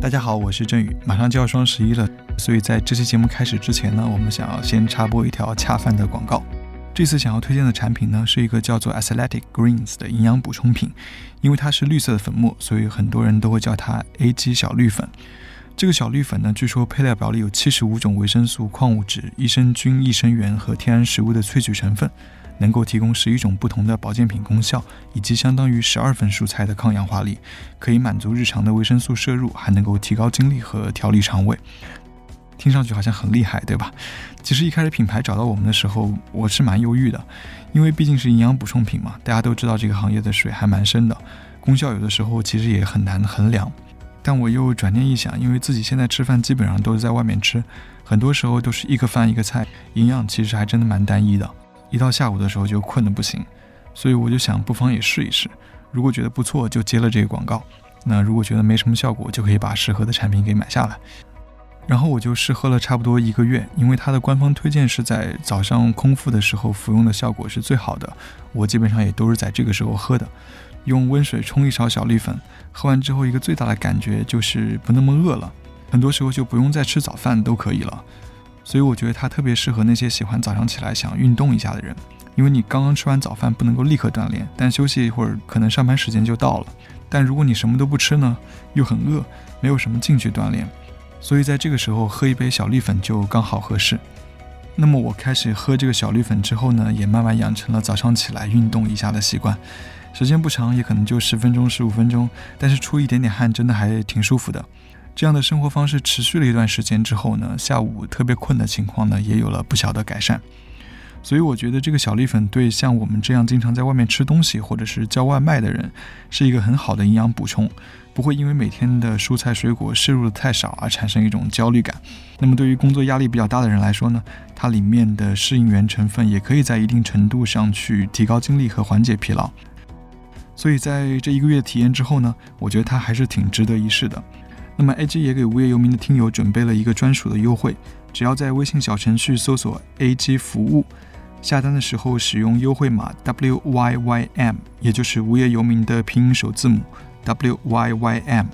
大家好，我是振宇。马上就要双十一了，所以在这期节目开始之前呢，我们想要先插播一条恰饭的广告。这次想要推荐的产品呢，是一个叫做 Athletic Greens 的营养补充品。因为它是绿色的粉末，所以很多人都会叫它 A G 小绿粉。这个小绿粉呢，据说配料表里有七十五种维生素、矿物质、益生菌、益生元和天然食物的萃取成分。能够提供十一种不同的保健品功效，以及相当于十二份蔬菜的抗氧化力，可以满足日常的维生素摄入，还能够提高精力和调理肠胃。听上去好像很厉害，对吧？其实一开始品牌找到我们的时候，我是蛮犹豫的，因为毕竟是营养补充品嘛，大家都知道这个行业的水还蛮深的，功效有的时候其实也很难衡量。但我又转念一想，因为自己现在吃饭基本上都是在外面吃，很多时候都是一个饭一个菜，营养其实还真的蛮单一的。一到下午的时候就困得不行，所以我就想不妨也试一试。如果觉得不错，就接了这个广告；那如果觉得没什么效果，就可以把适合的产品给买下来。然后我就试喝了差不多一个月，因为它的官方推荐是在早上空腹的时候服用的效果是最好的。我基本上也都是在这个时候喝的，用温水冲一勺小绿粉，喝完之后一个最大的感觉就是不那么饿了，很多时候就不用再吃早饭都可以了。所以我觉得它特别适合那些喜欢早上起来想运动一下的人，因为你刚刚吃完早饭不能够立刻锻炼，但休息一会儿可能上班时间就到了。但如果你什么都不吃呢，又很饿，没有什么兴趣锻炼，所以在这个时候喝一杯小绿粉就刚好合适。那么我开始喝这个小绿粉之后呢，也慢慢养成了早上起来运动一下的习惯，时间不长，也可能就十分钟、十五分钟，但是出一点点汗真的还挺舒服的。这样的生活方式持续了一段时间之后呢，下午特别困的情况呢，也有了不小的改善。所以我觉得这个小绿粉对像我们这样经常在外面吃东西或者是叫外卖的人，是一个很好的营养补充，不会因为每天的蔬菜水果摄入的太少而产生一种焦虑感。那么对于工作压力比较大的人来说呢，它里面的适应原成分也可以在一定程度上去提高精力和缓解疲劳。所以在这一个月体验之后呢，我觉得它还是挺值得一试的。那么 A G 也给无业游民的听友准备了一个专属的优惠，只要在微信小程序搜索 A G 服务，下单的时候使用优惠码 W Y Y M，也就是无业游民的拼音首字母 W Y Y M，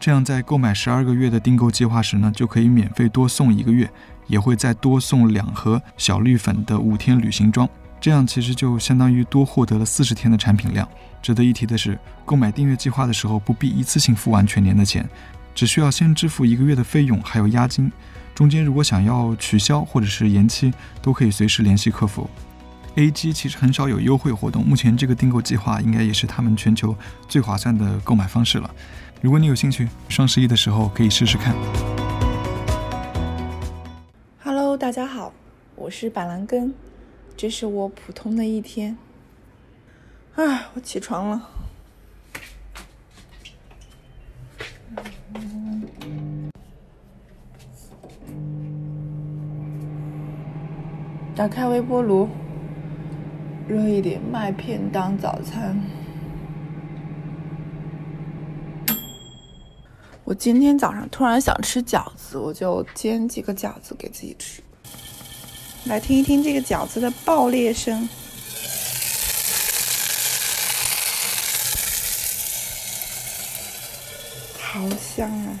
这样在购买十二个月的订购计划时呢，就可以免费多送一个月，也会再多送两盒小绿粉的五天旅行装，这样其实就相当于多获得了四十天的产品量。值得一提的是，购买订阅计划的时候不必一次性付完全年的钱。只需要先支付一个月的费用，还有押金。中间如果想要取消或者是延期，都可以随时联系客服。A G 其实很少有优惠活动，目前这个订购计划应该也是他们全球最划算的购买方式了。如果你有兴趣，双十一的时候可以试试看。Hello，大家好，我是板蓝根，这是我普通的一天。啊，我起床了。打开微波炉，热一点麦片当早餐。我今天早上突然想吃饺子，我就煎几个饺子给自己吃。来听一听这个饺子的爆裂声，好香啊！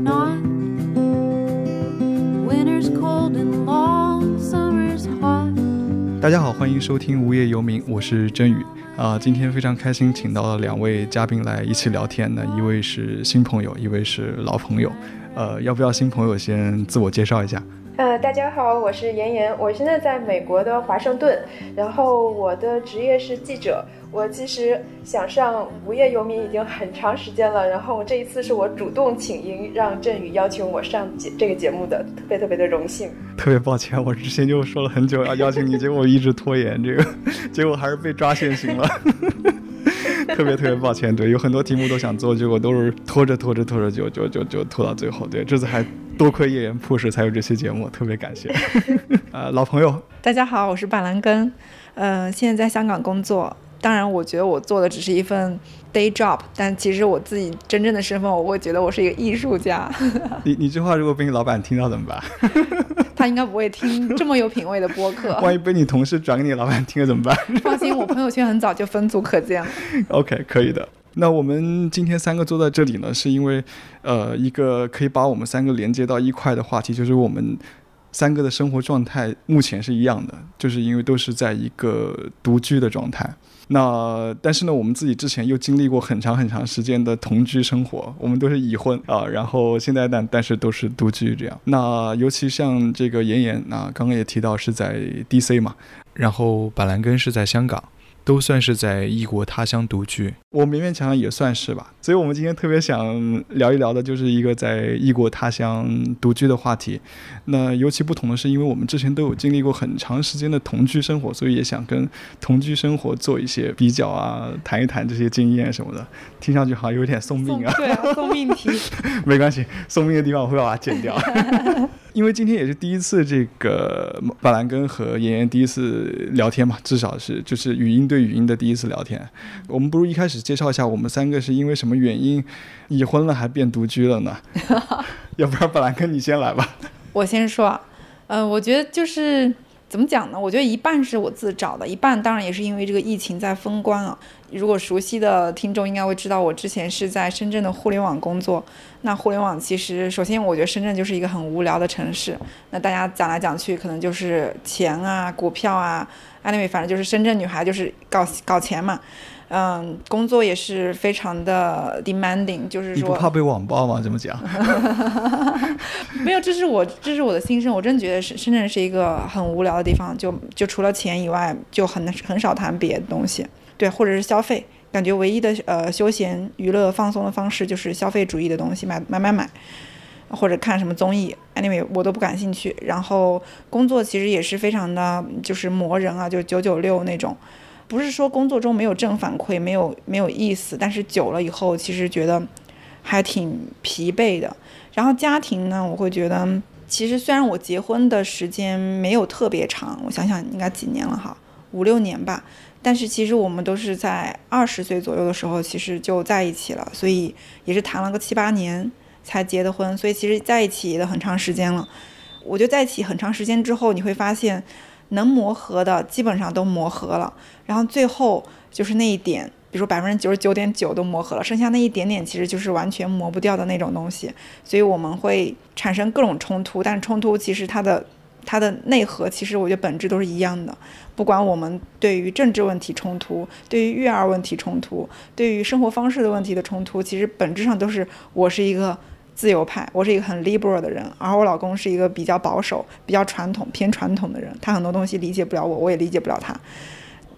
大家好，欢迎收听无业游民，我是真宇。啊，今天非常开心，请到了两位嘉宾来一起聊天呢。一位是新朋友，一位是老朋友。呃，要不要新朋友先自我介绍一下？呃，大家好，我是妍妍，我现在在美国的华盛顿，然后我的职业是记者。我其实想上无业游民已经很长时间了，然后这一次是我主动请缨，让振宇邀请我上节这个节目的，特别特别的荣幸。特别抱歉，我之前就说了很久要邀请你，结果一直拖延，这个结果还是被抓现行了。特别特别抱歉，对，有很多题目都想做，结果都是拖着拖着拖着就就就就拖到最后。对，这次还多亏叶岩 push 才有这期节目，特别感谢。呃，老朋友，大家好，我是板蓝根，呃，现在在香港工作。当然，我觉得我做的只是一份 day job，但其实我自己真正的身份，我会觉得我是一个艺术家。你你这话如果被你老板听到怎么办？他应该不会听这么有品位的播客。万一被你同事转给你老板听了怎么办？放心，我朋友圈很早就分组可见了。OK，可以的。那我们今天三个坐在这里呢，是因为，呃，一个可以把我们三个连接到一块的话题，就是我们三个的生活状态目前是一样的，就是因为都是在一个独居的状态。那但是呢，我们自己之前又经历过很长很长时间的同居生活，我们都是已婚啊，然后现在但但是都是独居这样。那尤其像这个妍妍，那刚刚也提到是在 DC 嘛，然后板蓝根是在香港。都算是在异国他乡独居，我勉勉强强也算是吧。所以，我们今天特别想聊一聊的，就是一个在异国他乡独居的话题。那尤其不同的是，因为我们之前都有经历过很长时间的同居生活，所以也想跟同居生活做一些比较啊，谈一谈这些经验什么的。听上去好像有点送命啊，对啊，送命题。没关系，送命的地方我会把它剪掉。因为今天也是第一次，这个巴兰根和妍妍第一次聊天嘛，至少是就是语音对语音的第一次聊天。我们不如一开始介绍一下我们三个是因为什么原因已婚了还变独居了呢？要不然巴兰根你先来吧。我先说，嗯，我觉得就是怎么讲呢？我觉得一半是我自找的，一半当然也是因为这个疫情在封关啊。如果熟悉的听众应该会知道，我之前是在深圳的互联网工作。那互联网其实，首先我觉得深圳就是一个很无聊的城市。那大家讲来讲去，可能就是钱啊、股票啊，anyway，反正就是深圳女孩就是搞搞钱嘛。嗯，工作也是非常的 demanding，就是说。你不怕被网暴吗？怎么讲？没有，这是我这是我的心声。我真觉得深深圳是一个很无聊的地方，就就除了钱以外，就很很少谈别的东西。对，或者是消费，感觉唯一的呃休闲娱乐放松的方式就是消费主义的东西，买买买买，或者看什么综艺，anyway 我都不感兴趣。然后工作其实也是非常的就是磨人啊，就九九六那种，不是说工作中没有正反馈，没有没有意思，但是久了以后其实觉得还挺疲惫的。然后家庭呢，我会觉得其实虽然我结婚的时间没有特别长，我想想应该几年了哈，五六年吧。但是其实我们都是在二十岁左右的时候，其实就在一起了，所以也是谈了个七八年才结的婚，所以其实在一起的很长时间了。我觉得在一起很长时间之后，你会发现能磨合的基本上都磨合了，然后最后就是那一点，比如说百分之九十九点九都磨合了，剩下那一点点其实就是完全磨不掉的那种东西，所以我们会产生各种冲突，但冲突其实它的。它的内核其实我觉得本质都是一样的，不管我们对于政治问题冲突，对于育儿问题冲突，对于生活方式的问题的冲突，其实本质上都是我是一个自由派，我是一个很 liberal 的人，而我老公是一个比较保守、比较传统、偏传统的人，他很多东西理解不了我，我也理解不了他。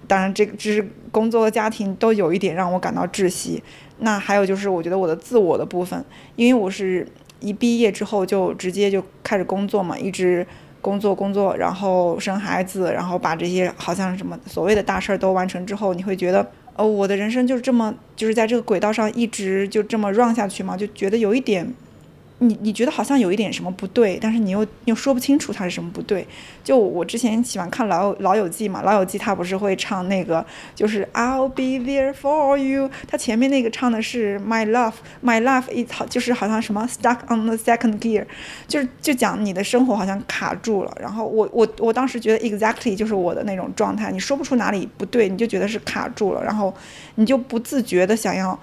当然，这个只是工作和家庭都有一点让我感到窒息。那还有就是，我觉得我的自我的部分，因为我是一毕业之后就直接就开始工作嘛，一直。工作工作，然后生孩子，然后把这些好像什么所谓的大事儿都完成之后，你会觉得，哦，我的人生就是这么，就是在这个轨道上一直就这么 run 下去嘛？就觉得有一点。你你觉得好像有一点什么不对，但是你又又说不清楚它是什么不对。就我之前喜欢看老老友记嘛，老友记他不是会唱那个，就是 I'll be there for you。他前面那个唱的是 My love，My love is 好，就是好像什么 stuck on the second gear，就是就讲你的生活好像卡住了。然后我我我当时觉得 exactly 就是我的那种状态，你说不出哪里不对，你就觉得是卡住了，然后你就不自觉的想要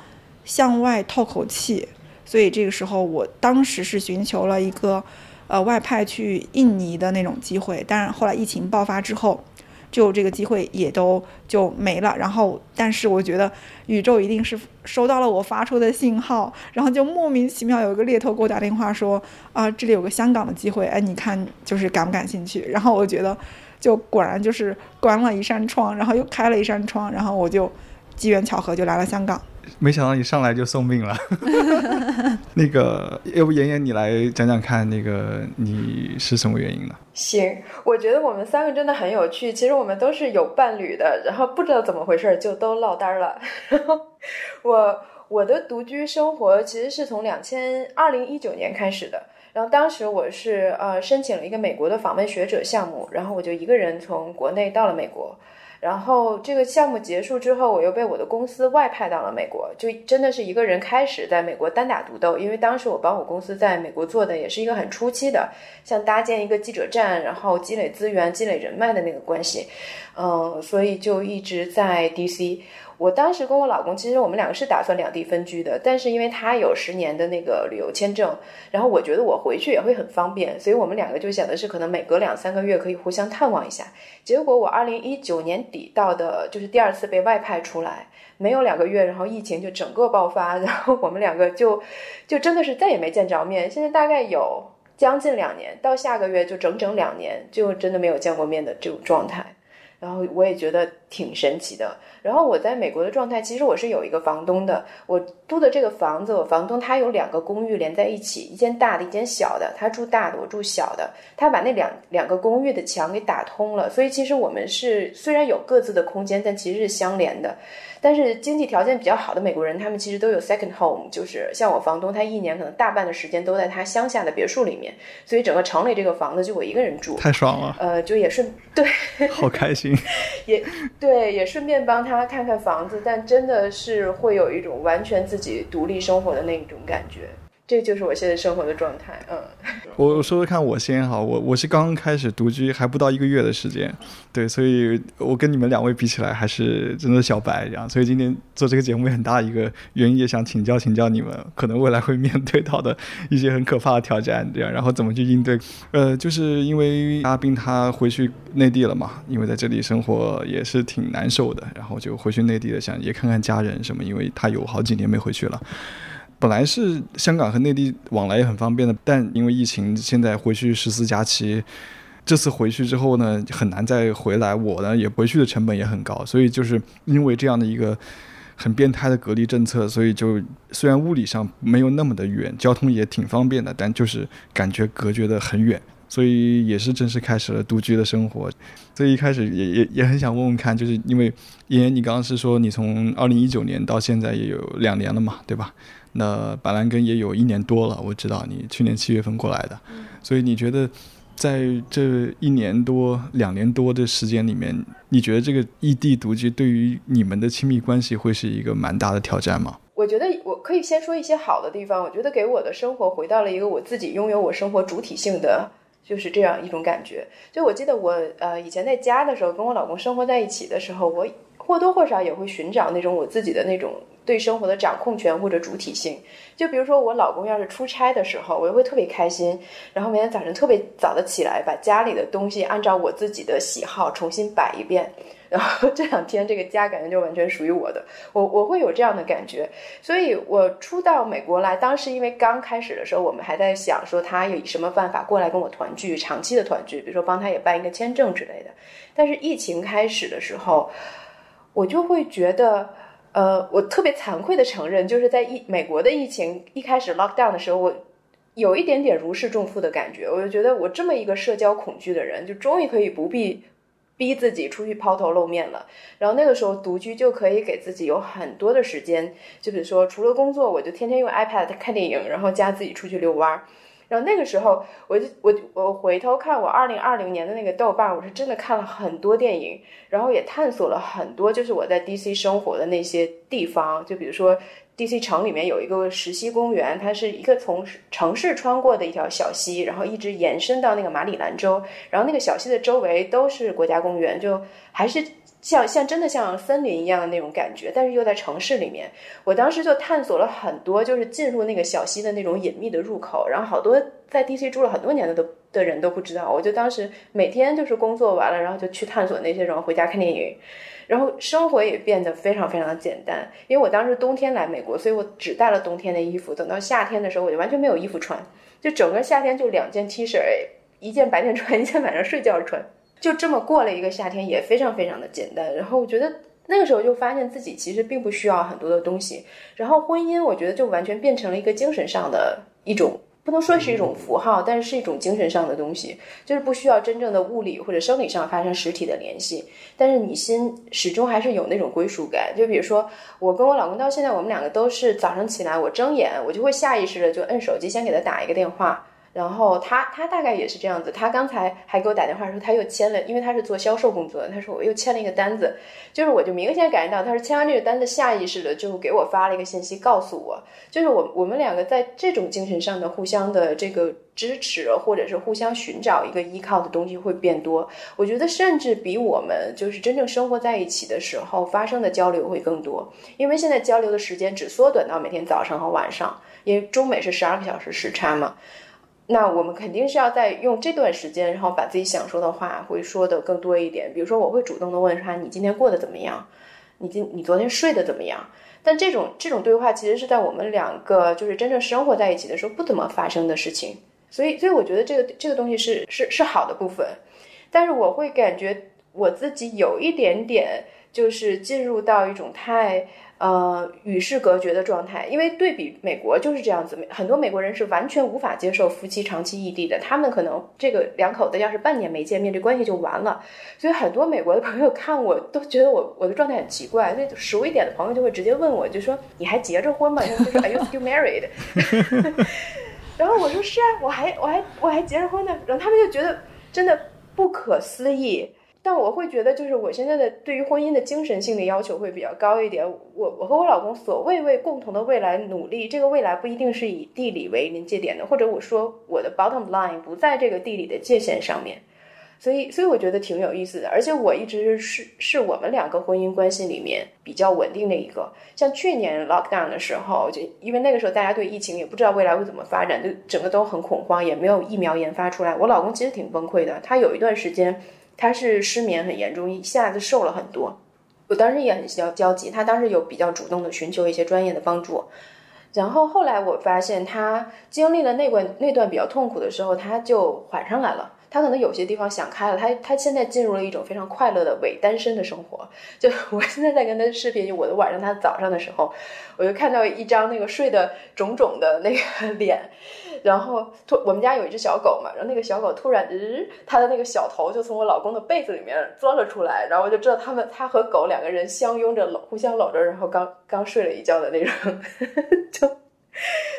向外透口气。所以这个时候，我当时是寻求了一个，呃，外派去印尼的那种机会。但是后来疫情爆发之后，就这个机会也都就没了。然后，但是我觉得宇宙一定是收到了我发出的信号，然后就莫名其妙有一个猎头给我打电话说，啊，这里有个香港的机会，哎，你看就是感不感兴趣？然后我觉得，就果然就是关了一扇窗，然后又开了一扇窗，然后我就机缘巧合就来了香港。没想到你上来就送命了，那个要不妍妍你来讲讲看，那个你是什么原因呢？行，我觉得我们三个真的很有趣。其实我们都是有伴侣的，然后不知道怎么回事就都落单了。我我的独居生活其实是从两千二零一九年开始的，然后当时我是呃申请了一个美国的访问学者项目，然后我就一个人从国内到了美国。然后这个项目结束之后，我又被我的公司外派到了美国，就真的是一个人开始在美国单打独斗。因为当时我帮我公司在美国做的也是一个很初期的，像搭建一个记者站，然后积累资源、积累人脉的那个关系，嗯，所以就一直在 DC。我当时跟我老公，其实我们两个是打算两地分居的，但是因为他有十年的那个旅游签证，然后我觉得我回去也会很方便，所以我们两个就想的是可能每隔两三个月可以互相探望一下。结果我二零一九年底到的，就是第二次被外派出来，没有两个月，然后疫情就整个爆发，然后我们两个就就真的是再也没见着面。现在大概有将近两年，到下个月就整整两年，就真的没有见过面的这种状态。然后我也觉得挺神奇的。然后我在美国的状态，其实我是有一个房东的。我租的这个房子，我房东他有两个公寓连在一起，一间大的，一间小的。他住大的，我住小的。他把那两两个公寓的墙给打通了，所以其实我们是虽然有各自的空间，但其实是相连的。但是经济条件比较好的美国人，他们其实都有 second home，就是像我房东，他一年可能大半的时间都在他乡下的别墅里面，所以整个城里这个房子就我一个人住，太爽了。呃，就也顺对，好开心，也对，也顺便帮他看看房子，但真的是会有一种完全自己独立生活的那种感觉。这就是我现在生活的状态，嗯。我我说说看，我先哈，我我是刚开始独居，还不到一个月的时间，对，所以我跟你们两位比起来，还是真的小白这样。所以今天做这个节目很大一个原因，也想请教请教你们，可能未来会面对到的一些很可怕的挑战，这样，然后怎么去应对。呃，就是因为阿斌他回去内地了嘛，因为在这里生活也是挺难受的，然后就回去内地了，想也看看家人什么，因为他有好几年没回去了。本来是香港和内地往来也很方便的，但因为疫情，现在回去十四假期，这次回去之后呢，很难再回来。我呢也回去的成本也很高，所以就是因为这样的一个很变态的隔离政策，所以就虽然物理上没有那么的远，交通也挺方便的，但就是感觉隔绝的很远。所以也是正式开始了独居的生活，所以一开始也也也很想问问看，就是因为妍妍，你刚刚是说你从二零一九年到现在也有两年了嘛，对吧？那板蓝根也有一年多了，我知道你去年七月份过来的，所以你觉得在这一年多、两年多的时间里面，你觉得这个异地独居对于你们的亲密关系会是一个蛮大的挑战吗？我觉得我可以先说一些好的地方，我觉得给我的生活回到了一个我自己拥有我生活主体性的。就是这样一种感觉。就我记得我呃以前在家的时候，跟我老公生活在一起的时候，我或多或少也会寻找那种我自己的那种对生活的掌控权或者主体性。就比如说我老公要是出差的时候，我就会特别开心，然后每天早晨特别早的起来，把家里的东西按照我自己的喜好重新摆一遍。然后这两天这个家感觉就完全属于我的，我我会有这样的感觉，所以我初到美国来，当时因为刚开始的时候，我们还在想说他有什么办法过来跟我团聚，长期的团聚，比如说帮他也办一个签证之类的。但是疫情开始的时候，我就会觉得，呃，我特别惭愧的承认，就是在疫美国的疫情一开始 lock down 的时候，我有一点点如释重负的感觉，我就觉得我这么一个社交恐惧的人，就终于可以不必。逼自己出去抛头露面了，然后那个时候独居就可以给自己有很多的时间，就比如说除了工作，我就天天用 iPad 看电影，然后加自己出去遛弯儿。然后那个时候，我就我我回头看我二零二零年的那个豆瓣，我是真的看了很多电影，然后也探索了很多，就是我在 DC 生活的那些地方，就比如说。D.C. 城里面有一个石溪公园，它是一个从城市穿过的一条小溪，然后一直延伸到那个马里兰州，然后那个小溪的周围都是国家公园，就还是像像真的像森林一样的那种感觉，但是又在城市里面。我当时就探索了很多，就是进入那个小溪的那种隐秘的入口，然后好多在 D.C. 住了很多年的都的人都不知道。我就当时每天就是工作完了，然后就去探索那些，然后回家看电影。然后生活也变得非常非常的简单，因为我当时冬天来美国，所以我只带了冬天的衣服。等到夏天的时候，我就完全没有衣服穿，就整个夏天就两件 T 恤，一件白天穿，一件晚上睡觉穿，就这么过了一个夏天，也非常非常的简单。然后我觉得那个时候就发现自己其实并不需要很多的东西。然后婚姻，我觉得就完全变成了一个精神上的一种。不能说是一种符号，但是是一种精神上的东西，就是不需要真正的物理或者生理上发生实体的联系，但是你心始终还是有那种归属感。就比如说，我跟我老公到现在，我们两个都是早上起来，我睁眼，我就会下意识的就摁手机，先给他打一个电话，然后他他大概也是这样子，他刚才还给我打电话说他又签了，因为他是做销售工作的，他说我又签了一个单子，就是我就明显感觉到他是签完这个单子，下意识的就给我发了一个信息，告诉我，就是我我们两个在这种精神上的互相的这个支持，或者是互相寻找一个依靠的东西会变多。我觉得甚至比我们就是真正生活在一起的时候发生的交流会更多，因为现在交流的时间只缩短到每天早上和晚上，因为中美是十二个小时时差嘛。那我们肯定是要在用这段时间，然后把自己想说的话会说的更多一点。比如说，我会主动的问他：“你今天过得怎么样？你今你昨天睡得怎么样？”但这种这种对话其实是在我们两个就是真正生活在一起的时候不怎么发生的事情。所以，所以我觉得这个这个东西是是是好的部分。但是我会感觉我自己有一点点就是进入到一种太。呃，与世隔绝的状态，因为对比美国就是这样子，很多美国人是完全无法接受夫妻长期异地的，他们可能这个两口子要是半年没见面，这关系就完了。所以很多美国的朋友看我都觉得我我的状态很奇怪，所以熟一点的朋友就会直接问我，就说你还结着婚吗？就说 Are you still married？然后我说是啊，我还我还我还结着婚呢。然后他们就觉得真的不可思议。但我会觉得，就是我现在的对于婚姻的精神性的要求会比较高一点。我我和我老公所谓为共同的未来努力，这个未来不一定是以地理为临界点的，或者我说我的 bottom line 不在这个地理的界限上面。所以，所以我觉得挺有意思的。而且我一直是是我们两个婚姻关系里面比较稳定的一个。像去年 lockdown 的时候，就因为那个时候大家对疫情也不知道未来会怎么发展，就整个都很恐慌，也没有疫苗研发出来。我老公其实挺崩溃的，他有一段时间。他是失眠很严重，一下子瘦了很多。我当时也很焦焦急，他当时有比较主动的寻求一些专业的帮助。然后后来我发现，他经历了那段那段比较痛苦的时候，他就缓上来了。他可能有些地方想开了，他他现在进入了一种非常快乐的伪单身的生活。就我现在在跟他视频，就我的晚上，他早上的时候，我就看到一张那个睡得肿肿的那个 脸。然后突我们家有一只小狗嘛，然后那个小狗突然，日，它的那个小头就从我老公的被子里面钻了出来，然后我就知道他们他和狗两个人相拥着搂，互相搂着，然后刚刚睡了一觉的那种，就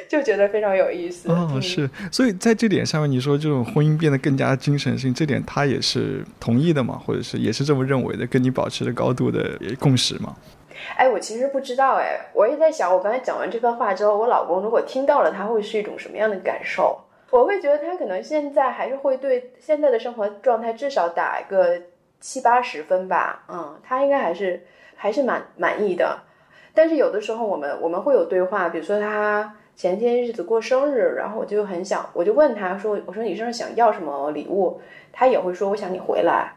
就觉得非常有意思。哦，是，所以在这点上面，你说这种婚姻变得更加精神性，这点他也是同意的嘛，或者是也是这么认为的，跟你保持着高度的共识嘛？哎，我其实不知道哎，我也在想，我刚才讲完这番话之后，我老公如果听到了，他会是一种什么样的感受？我会觉得他可能现在还是会对现在的生活状态至少打一个七八十分吧，嗯，他应该还是还是蛮满意的。但是有的时候我们我们会有对话，比如说他前天日子过生日，然后我就很想，我就问他说，我说你生日想要什么礼物？他也会说，我想你回来。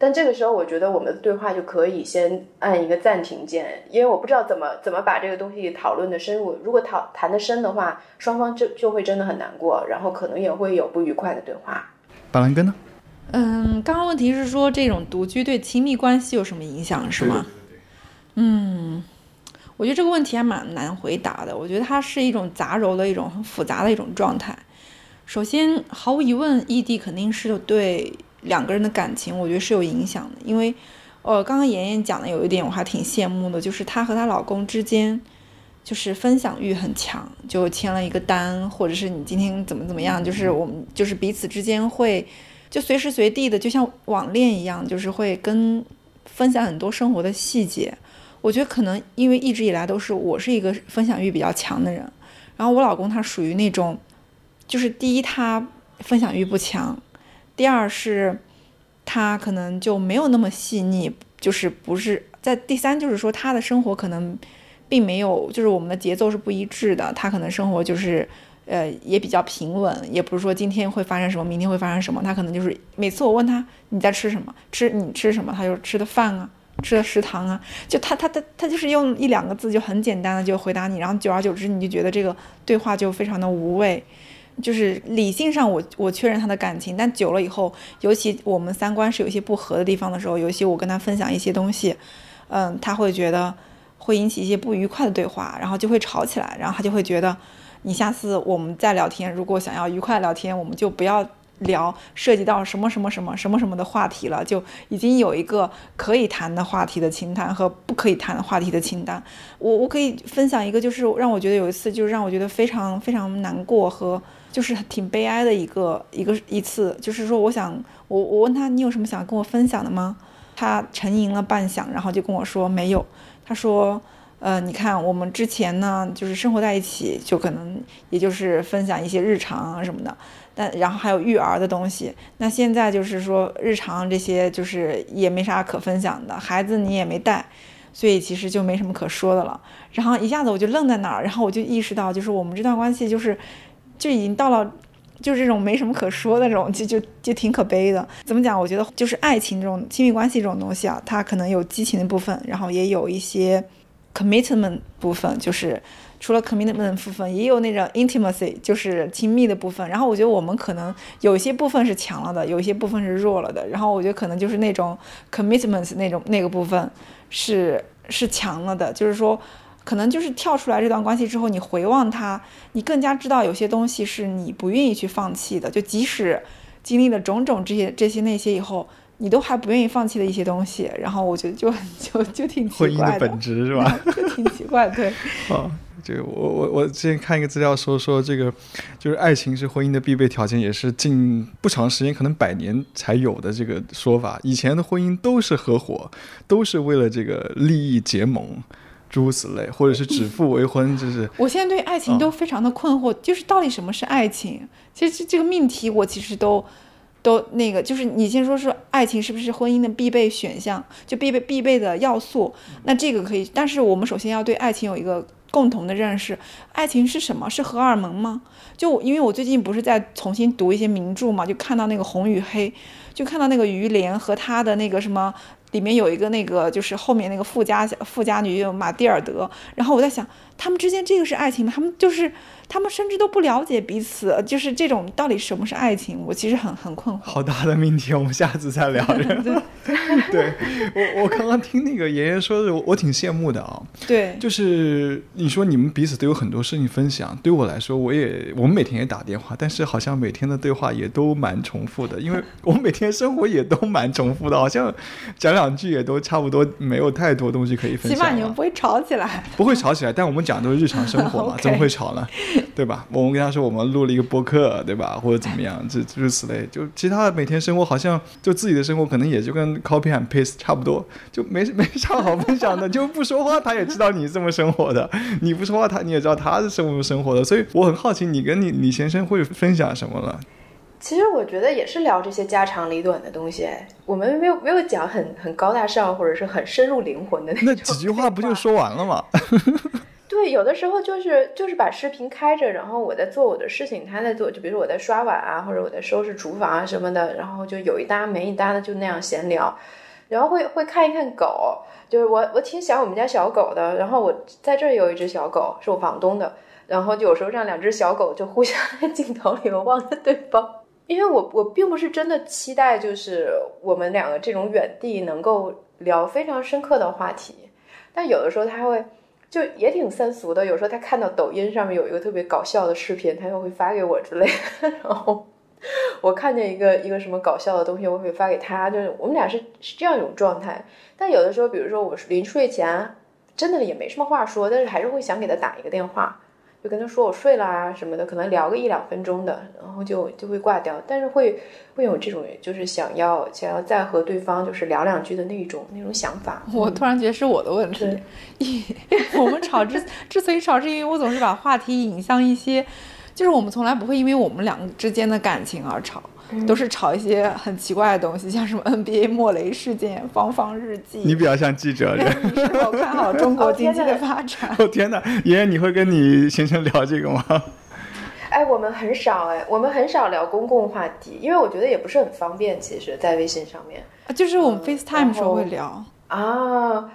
但这个时候，我觉得我们的对话就可以先按一个暂停键，因为我不知道怎么怎么把这个东西讨论的深入。如果讨谈的深的话，双方就就会真的很难过，然后可能也会有不愉快的对话。板蓝根呢？嗯，刚刚问题是说这种独居对亲密关系有什么影响，是吗？嗯，我觉得这个问题还蛮难回答的。我觉得它是一种杂糅的一种很复杂的一种状态。首先，毫无疑问，异地肯定是对。两个人的感情，我觉得是有影响的，因为，呃，刚刚妍妍讲的有一点我还挺羡慕的，就是她和她老公之间，就是分享欲很强，就签了一个单，或者是你今天怎么怎么样，就是我们就是彼此之间会，就随时随地的，就像网恋一样，就是会跟分享很多生活的细节。我觉得可能因为一直以来都是我是一个分享欲比较强的人，然后我老公他属于那种，就是第一他分享欲不强。第二是，他可能就没有那么细腻，就是不是在第三就是说他的生活可能并没有，就是我们的节奏是不一致的。他可能生活就是，呃，也比较平稳，也不是说今天会发生什么，明天会发生什么。他可能就是每次我问他你在吃什么，吃你吃什么，他就吃的饭啊，吃的食堂啊，就他他他他就是用一两个字就很简单的就回答你，然后久而久之你就觉得这个对话就非常的无味。就是理性上，我我确认他的感情，但久了以后，尤其我们三观是有一些不合的地方的时候，尤其我跟他分享一些东西，嗯，他会觉得会引起一些不愉快的对话，然后就会吵起来，然后他就会觉得，你下次我们再聊天，如果想要愉快聊天，我们就不要聊涉及到什么什么什么什么什么的话题了，就已经有一个可以谈的话题的清单和不可以谈的话题的清单。我我可以分享一个，就是让我觉得有一次，就是让我觉得非常非常难过和就是挺悲哀的一个一个一次，就是说，我想我我问他你有什么想跟我分享的吗？他沉吟了半晌，然后就跟我说没有。他说。呃，你看，我们之前呢，就是生活在一起，就可能也就是分享一些日常啊什么的，但然后还有育儿的东西。那现在就是说，日常这些就是也没啥可分享的，孩子你也没带，所以其实就没什么可说的了。然后一下子我就愣在那儿，然后我就意识到，就是我们这段关系就是就已经到了就是这种没什么可说的这种，就就就挺可悲的。怎么讲？我觉得就是爱情这种亲密关系这种东西啊，它可能有激情的部分，然后也有一些。commitment 部分就是除了 commitment 部分，也有那种 intimacy，就是亲密的部分。然后我觉得我们可能有一些部分是强了的，有一些部分是弱了的。然后我觉得可能就是那种 commitments 那种那个部分是是强了的，就是说可能就是跳出来这段关系之后，你回望它，你更加知道有些东西是你不愿意去放弃的。就即使经历了种种这些这些那些以后。你都还不愿意放弃的一些东西，然后我觉得就就就挺奇怪的。婚姻的本质是吧？就挺奇怪，对。哦，这个我我我之前看一个资料说说这个，就是爱情是婚姻的必备条件，也是近不长时间可能百年才有的这个说法。以前的婚姻都是合伙，都是为了这个利益结盟，诸如此类，或者是指腹为婚，就是。我现在对爱情都非常的困惑，就是到底什么是爱情？其实这个命题我其实都。都那个，就是你先说说爱情是不是婚姻的必备选项，就必备必备的要素。那这个可以，但是我们首先要对爱情有一个共同的认识。爱情是什么？是荷尔蒙吗？就因为我最近不是在重新读一些名著嘛，就看到那个《红与黑》，就看到那个于连和他的那个什么，里面有一个那个就是后面那个富家富家女马蒂尔德。然后我在想，他们之间这个是爱情吗？他们就是。他们甚至都不了解彼此，就是这种到底什么是爱情，我其实很很困惑。好大的命题，我们下次再聊。对，我我刚刚听那个妍妍说的，我挺羡慕的啊。对，就是你说你们彼此都有很多事情分享，对我来说，我也我们每天也打电话，但是好像每天的对话也都蛮重复的，因为我每天生活也都蛮重复的，好像讲两句也都差不多，没有太多东西可以分享。起码你们不会吵起来。不会吵起来，但我们讲都是日常生活嘛，怎么会吵呢？对吧？我们跟他说我们录了一个播客，对吧？或者怎么样，这诸如此类。就其他的每天生活，好像就自己的生活，可能也就跟 copy and paste 差不多，就没没啥好分享的。就不说话，他也知道你是这么生活的；你不说话，他你也知道他是这么生活的。所以我很好奇，你跟你李先生会分享什么了？其实我觉得也是聊这些家长里短的东西。我们没有没有讲很很高大上或者是很深入灵魂的那几句话，不就说完了吗？对，有的时候就是就是把视频开着，然后我在做我的事情，他在做，就比如我在刷碗啊，或者我在收拾厨房啊什么的，然后就有一搭没一搭的就那样闲聊，然后会会看一看狗，就是我我挺想我们家小狗的，然后我在这儿有一只小狗是我房东的，然后有时候让两只小狗就互相 在镜头里面望着对方，因为我我并不是真的期待就是我们两个这种远地能够聊非常深刻的话题，但有的时候他会。就也挺三俗的，有时候他看到抖音上面有一个特别搞笑的视频，他又会发给我之类的。然后我看见一个一个什么搞笑的东西，我会发给他，就是我们俩是是这样一种状态。但有的时候，比如说我临睡前，真的也没什么话说，但是还是会想给他打一个电话。就跟他说我睡了啊什么的，可能聊个一两分钟的，然后就就会挂掉。但是会会有这种就是想要想要再和对方就是聊两句的那种那种想法。我突然觉得是我的问题。我们吵之之所以吵，是因为我总是把话题引向一些，就是我们从来不会因为我们两个之间的感情而吵。都是炒一些很奇怪的东西，像什么 NBA 莫雷事件、芳芳日记。你比较像记者，你是否看好中国经济的发展？哦天哪，爷爷，你会跟你先生聊这个吗？哎，我们很少哎，我们很少聊公共话题，因为我觉得也不是很方便。其实，在微信上面，就是我们 FaceTime 时候会聊啊。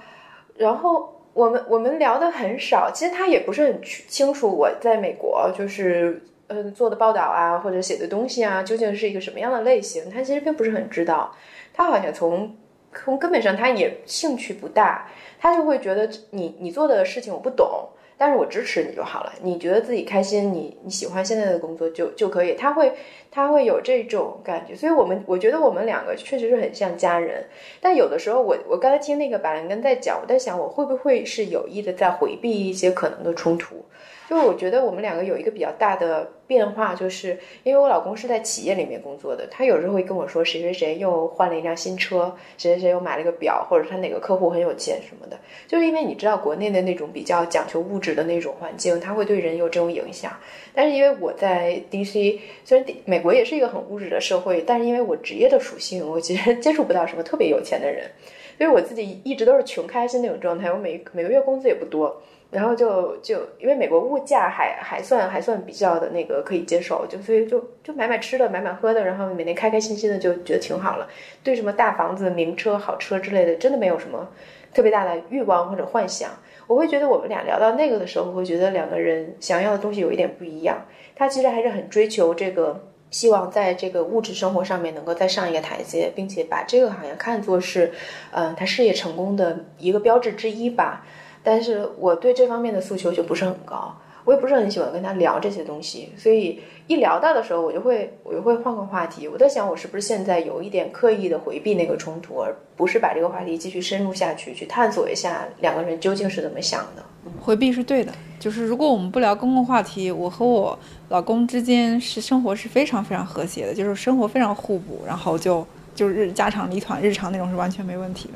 然后我们我们聊的很少，其实他也不是很清楚我在美国就是。嗯，做的报道啊，或者写的东西啊，究竟是一个什么样的类型？他其实并不是很知道。他好像从从根本上他也兴趣不大，他就会觉得你你做的事情我不懂。但是我支持你就好了。你觉得自己开心，你你喜欢现在的工作就就可以。他会他会有这种感觉，所以我们我觉得我们两个确实是很像家人。但有的时候，我我刚才听那个板蓝根在讲，我在想我会不会是有意的在回避一些可能的冲突。就我觉得我们两个有一个比较大的变化，就是因为我老公是在企业里面工作的，他有时候会跟我说谁谁谁又换了一辆新车，谁谁谁又买了个表，或者他哪个客户很有钱什么的。就是因为你知道国内的那种比较讲求物质的那种环境，它会对人有这种影响。但是因为我在 DC，虽然美国也是一个很物质的社会，但是因为我职业的属性，我其实接触不到什么特别有钱的人，所以我自己一直都是穷开心那种状态。我每每个月工资也不多。然后就就因为美国物价还还算还算比较的那个可以接受，就所以就就买买吃的买买喝的，然后每天开开心心的就觉得挺好了。对什么大房子、名车、好车之类的，真的没有什么特别大的欲望或者幻想。我会觉得我们俩聊到那个的时候，会觉得两个人想要的东西有一点不一样。他其实还是很追求这个，希望在这个物质生活上面能够再上一个台阶，并且把这个好像看作是，嗯，他事业成功的一个标志之一吧。但是我对这方面的诉求就不是很高，我也不是很喜欢跟他聊这些东西，所以一聊到的时候，我就会我就会换个话题。我在想，我是不是现在有一点刻意的回避那个冲突，而不是把这个话题继续深入下去，去探索一下两个人究竟是怎么想的。回避是对的，就是如果我们不聊公共话题，我和我老公之间是生活是非常非常和谐的，就是生活非常互补，然后就就日家长里短，日常那种是完全没问题的。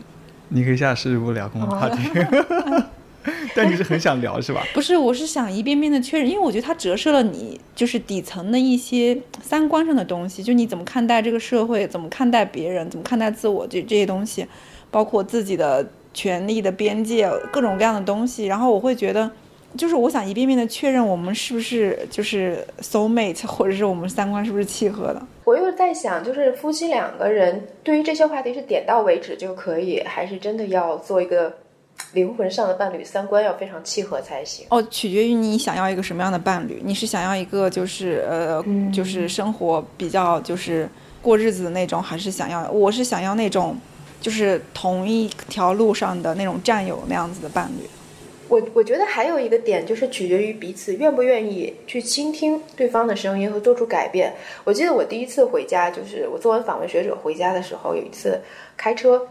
你可以下试不聊公共话题。但你是很想聊是吧？不是，我是想一遍遍的确认，因为我觉得它折射了你就是底层的一些三观上的东西，就你怎么看待这个社会，怎么看待别人，怎么看待自我，这这些东西，包括自己的权利的边界，各种各样的东西。然后我会觉得，就是我想一遍遍的确认我们是不是就是 soul mate，或者是我们三观是不是契合的。我又在想，就是夫妻两个人对于这些话题是点到为止就可以，还是真的要做一个？灵魂上的伴侣，三观要非常契合才行。哦，取决于你想要一个什么样的伴侣。你是想要一个就是呃，就是生活比较就是过日子的那种，还是想要？我是想要那种，就是同一条路上的那种战友那样子的伴侣。我我觉得还有一个点就是取决于彼此愿不愿意去倾听对方的声音和做出改变。我记得我第一次回家，就是我做完访问学者回家的时候，有一次开车。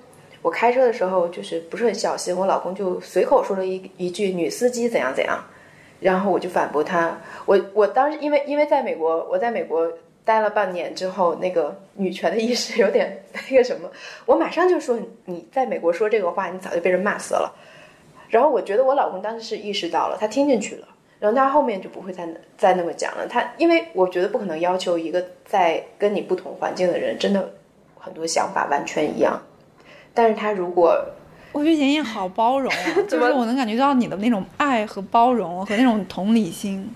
我开车的时候就是不是很小心，我老公就随口说了一一句“女司机怎样怎样”，然后我就反驳他。我我当时因为因为在美国，我在美国待了半年之后，那个女权的意识有点 那个什么，我马上就说你在美国说这个话，你早就被人骂死了。然后我觉得我老公当时是意识到了，他听进去了，然后他后面就不会再再那么讲了。他因为我觉得不可能要求一个在跟你不同环境的人，真的很多想法完全一样。但是他如果，我觉得妍妍好包容啊，就是我能感觉到你的那种爱和包容和那种同理心。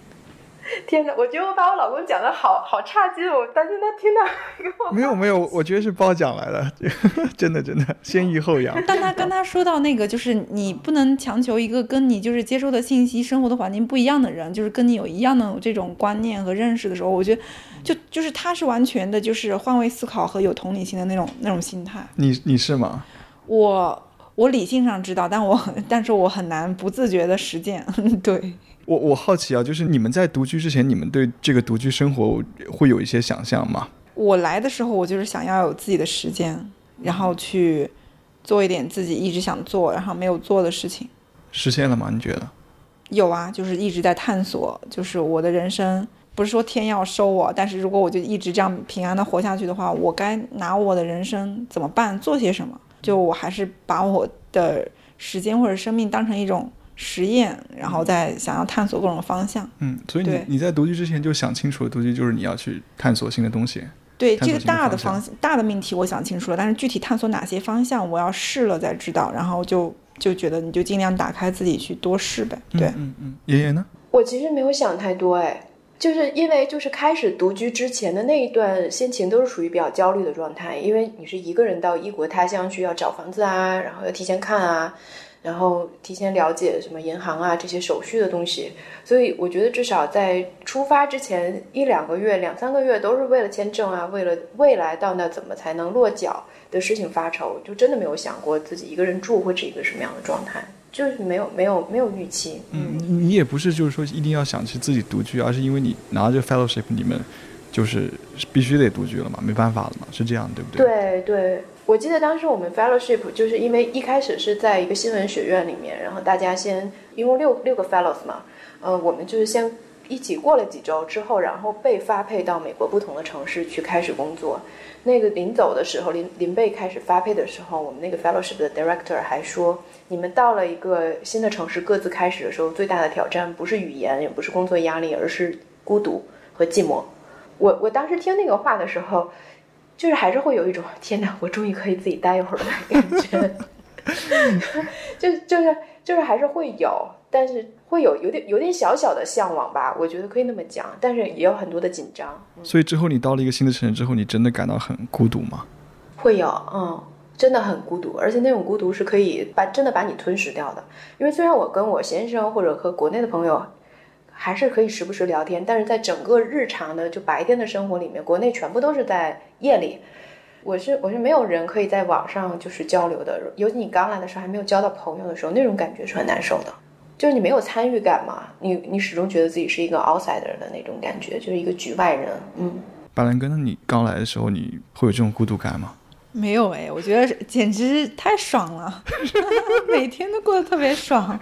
天哪，我觉得我把我老公讲的好好差劲，我担心他听到。没有没有，我觉得是褒奖来 的，真的真的先抑后扬。但他跟他说到那个，就是你不能强求一个跟你就是接收的信息、生活的环境不一样的人，就是跟你有一样的这种观念和认识的时候，我觉得。就就是他是完全的，就是换位思考和有同理心的那种那种心态。你你是吗？我我理性上知道，但我但是我很难不自觉的实践。对我我好奇啊，就是你们在独居之前，你们对这个独居生活会有一些想象吗？我来的时候，我就是想要有自己的时间，然后去做一点自己一直想做然后没有做的事情。实现了吗？你觉得？有啊，就是一直在探索，就是我的人生。不是说天要收我，但是如果我就一直这样平安的活下去的话，我该拿我的人生怎么办？做些什么？就我还是把我的时间或者生命当成一种实验，然后再想要探索各种方向。嗯，所以你你在独居之前就想清楚了，独居就是你要去探索新的东西。对这个大的方大的命题我想清楚了，但是具体探索哪些方向，我要试了再知道。然后就就觉得你就尽量打开自己去多试呗。对，嗯嗯。爷爷呢？我其实没有想太多，哎。就是因为就是开始独居之前的那一段心情都是属于比较焦虑的状态，因为你是一个人到异国他乡去要找房子啊，然后要提前看啊，然后提前了解什么银行啊这些手续的东西，所以我觉得至少在出发之前一两个月、两三个月都是为了签证啊，为了未来到那怎么才能落脚的事情发愁，就真的没有想过自己一个人住会是一个什么样的状态。就是没有没有没有预期。嗯，你也不是就是说一定要想去自己独居，而是因为你拿着 fellowship，你们就是必须得独居了嘛，没办法了嘛，是这样对不对？对对，我记得当时我们 fellowship 就是因为一开始是在一个新闻学院里面，然后大家先一共六六个 fellows 嘛，呃，我们就是先一起过了几周之后，然后被发配到美国不同的城市去开始工作。那个临走的时候，临临被开始发配的时候，我们那个 fellowship 的 director 还说，你们到了一个新的城市，各自开始的时候，最大的挑战不是语言，也不是工作压力，而是孤独和寂寞。我我当时听那个话的时候，就是还是会有一种天哪，我终于可以自己待一会儿的感觉，就就是就是还是会有。但是会有有点有点小小的向往吧，我觉得可以那么讲，但是也有很多的紧张。所以之后你到了一个新的城市之后，你真的感到很孤独吗？会有，嗯，真的很孤独，而且那种孤独是可以把真的把你吞噬掉的。因为虽然我跟我先生或者和国内的朋友还是可以时不时聊天，但是在整个日常的就白天的生活里面，国内全部都是在夜里，我是我是没有人可以在网上就是交流的，尤其你刚来的时候还没有交到朋友的时候，那种感觉是很难受的。就是你没有参与感嘛，你你始终觉得自己是一个 outsider 的那种感觉，就是一个局外人。嗯，巴兰哥，你刚来的时候，你会有这种孤独感吗？没有哎，我觉得简直太爽了，每天都过得特别爽。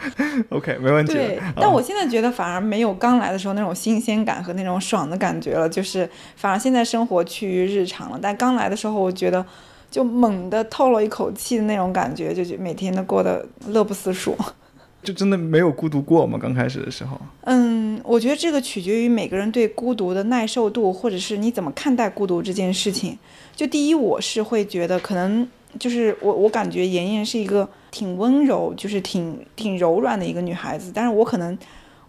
OK，没问题。对，但我现在觉得反而没有刚来的时候那种新鲜感和那种爽的感觉了，就是反而现在生活趋于日常了。但刚来的时候，我觉得就猛地透了一口气的那种感觉，就觉每天都过得乐不思蜀。就真的没有孤独过吗？刚开始的时候，嗯，我觉得这个取决于每个人对孤独的耐受度，或者是你怎么看待孤独这件事情。就第一，我是会觉得可能就是我，我感觉妍妍是一个挺温柔，就是挺挺柔软的一个女孩子。但是我可能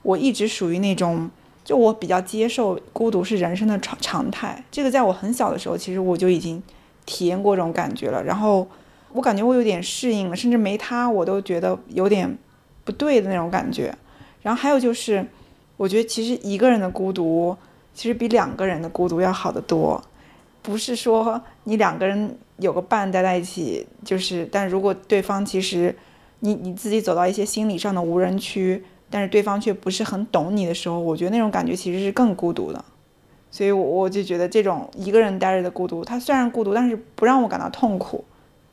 我一直属于那种，就我比较接受孤独是人生的常常态。这个在我很小的时候，其实我就已经体验过这种感觉了。然后我感觉我有点适应了，甚至没她，我都觉得有点。不对的那种感觉，然后还有就是，我觉得其实一个人的孤独，其实比两个人的孤独要好得多。不是说你两个人有个伴待在一起，就是，但如果对方其实你你自己走到一些心理上的无人区，但是对方却不是很懂你的时候，我觉得那种感觉其实是更孤独的。所以，我我就觉得这种一个人待着的孤独，它虽然孤独，但是不让我感到痛苦，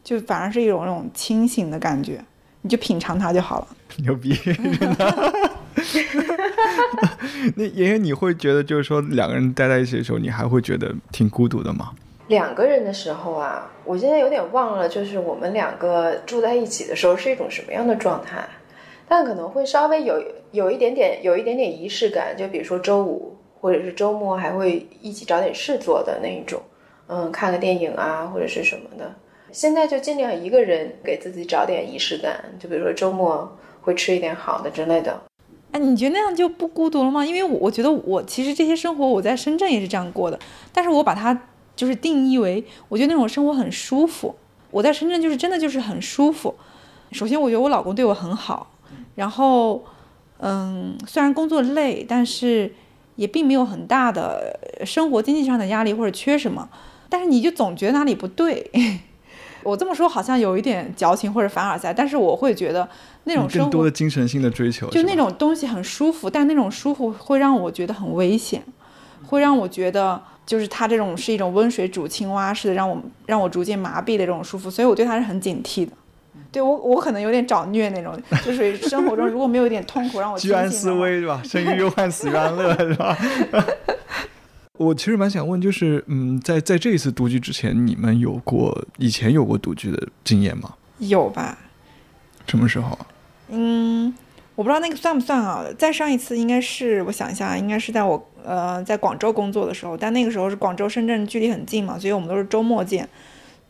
就反而是一种那种清醒的感觉。你就品尝它就好了。牛逼！那妍妍，你会觉得就是说两个人待在一起的时候，你还会觉得挺孤独的吗？两个人的时候啊，我现在有点忘了，就是我们两个住在一起的时候是一种什么样的状态，但可能会稍微有有一点点有一点点仪式感，就比如说周五或者是周末还会一起找点事做的那一种，嗯，看个电影啊或者是什么的。现在就尽量一个人给自己找点仪式感，就比如说周末会吃一点好的之类的。哎，你觉得那样就不孤独了吗？因为我我觉得我其实这些生活我在深圳也是这样过的，但是我把它就是定义为，我觉得那种生活很舒服。我在深圳就是真的就是很舒服。首先，我觉得我老公对我很好，然后，嗯，虽然工作累，但是也并没有很大的生活经济上的压力或者缺什么，但是你就总觉得哪里不对。我这么说好像有一点矫情或者凡尔赛，但是我会觉得那种更多的精神性的追求，就那种东西很舒服，但那种舒服会让我觉得很危险，会让我觉得就是它这种是一种温水煮青蛙似的，让我让我逐渐麻痹的这种舒服，所以我对它是很警惕的。对我我可能有点找虐那种，就是生活中如果没有一点痛苦让我居安思危是吧？生于忧患，死于安乐是吧？我其实蛮想问，就是嗯，在在这一次独居之前，你们有过以前有过独居的经验吗？有吧？什么时候？嗯，我不知道那个算不算啊？再上一次应该是，我想一下，应该是在我呃在广州工作的时候，但那个时候是广州深圳距离很近嘛，所以我们都是周末见。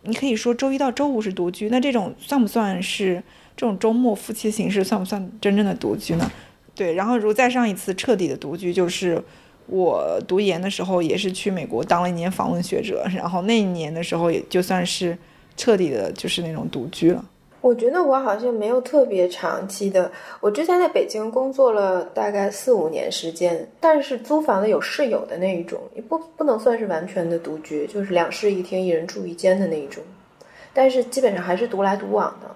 你可以说周一到周五是独居，那这种算不算是这种周末夫妻形式算不算真正的独居呢？对，然后如果再上一次彻底的独居，就是。我读研的时候也是去美国当了一年访问学者，然后那一年的时候也就算是彻底的，就是那种独居了。我觉得我好像没有特别长期的，我之前在北京工作了大概四五年时间，但是租房的有室友的那一种，也不不能算是完全的独居，就是两室一厅，一人住一间的那一种，但是基本上还是独来独往的。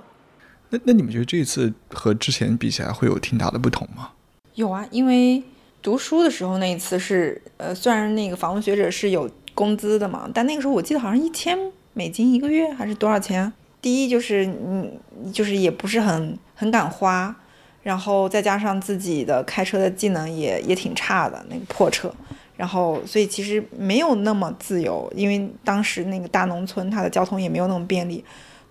那那你们觉得这一次和之前比起来会有挺大的不同吗？有啊，因为读书的时候那一次是，呃，虽然那个访问学者是有工资的嘛，但那个时候我记得好像一千美金一个月还是多少钱？第一就是你就是也不是很很敢花，然后再加上自己的开车的技能也也挺差的，那个破车，然后所以其实没有那么自由，因为当时那个大农村它的交通也没有那么便利。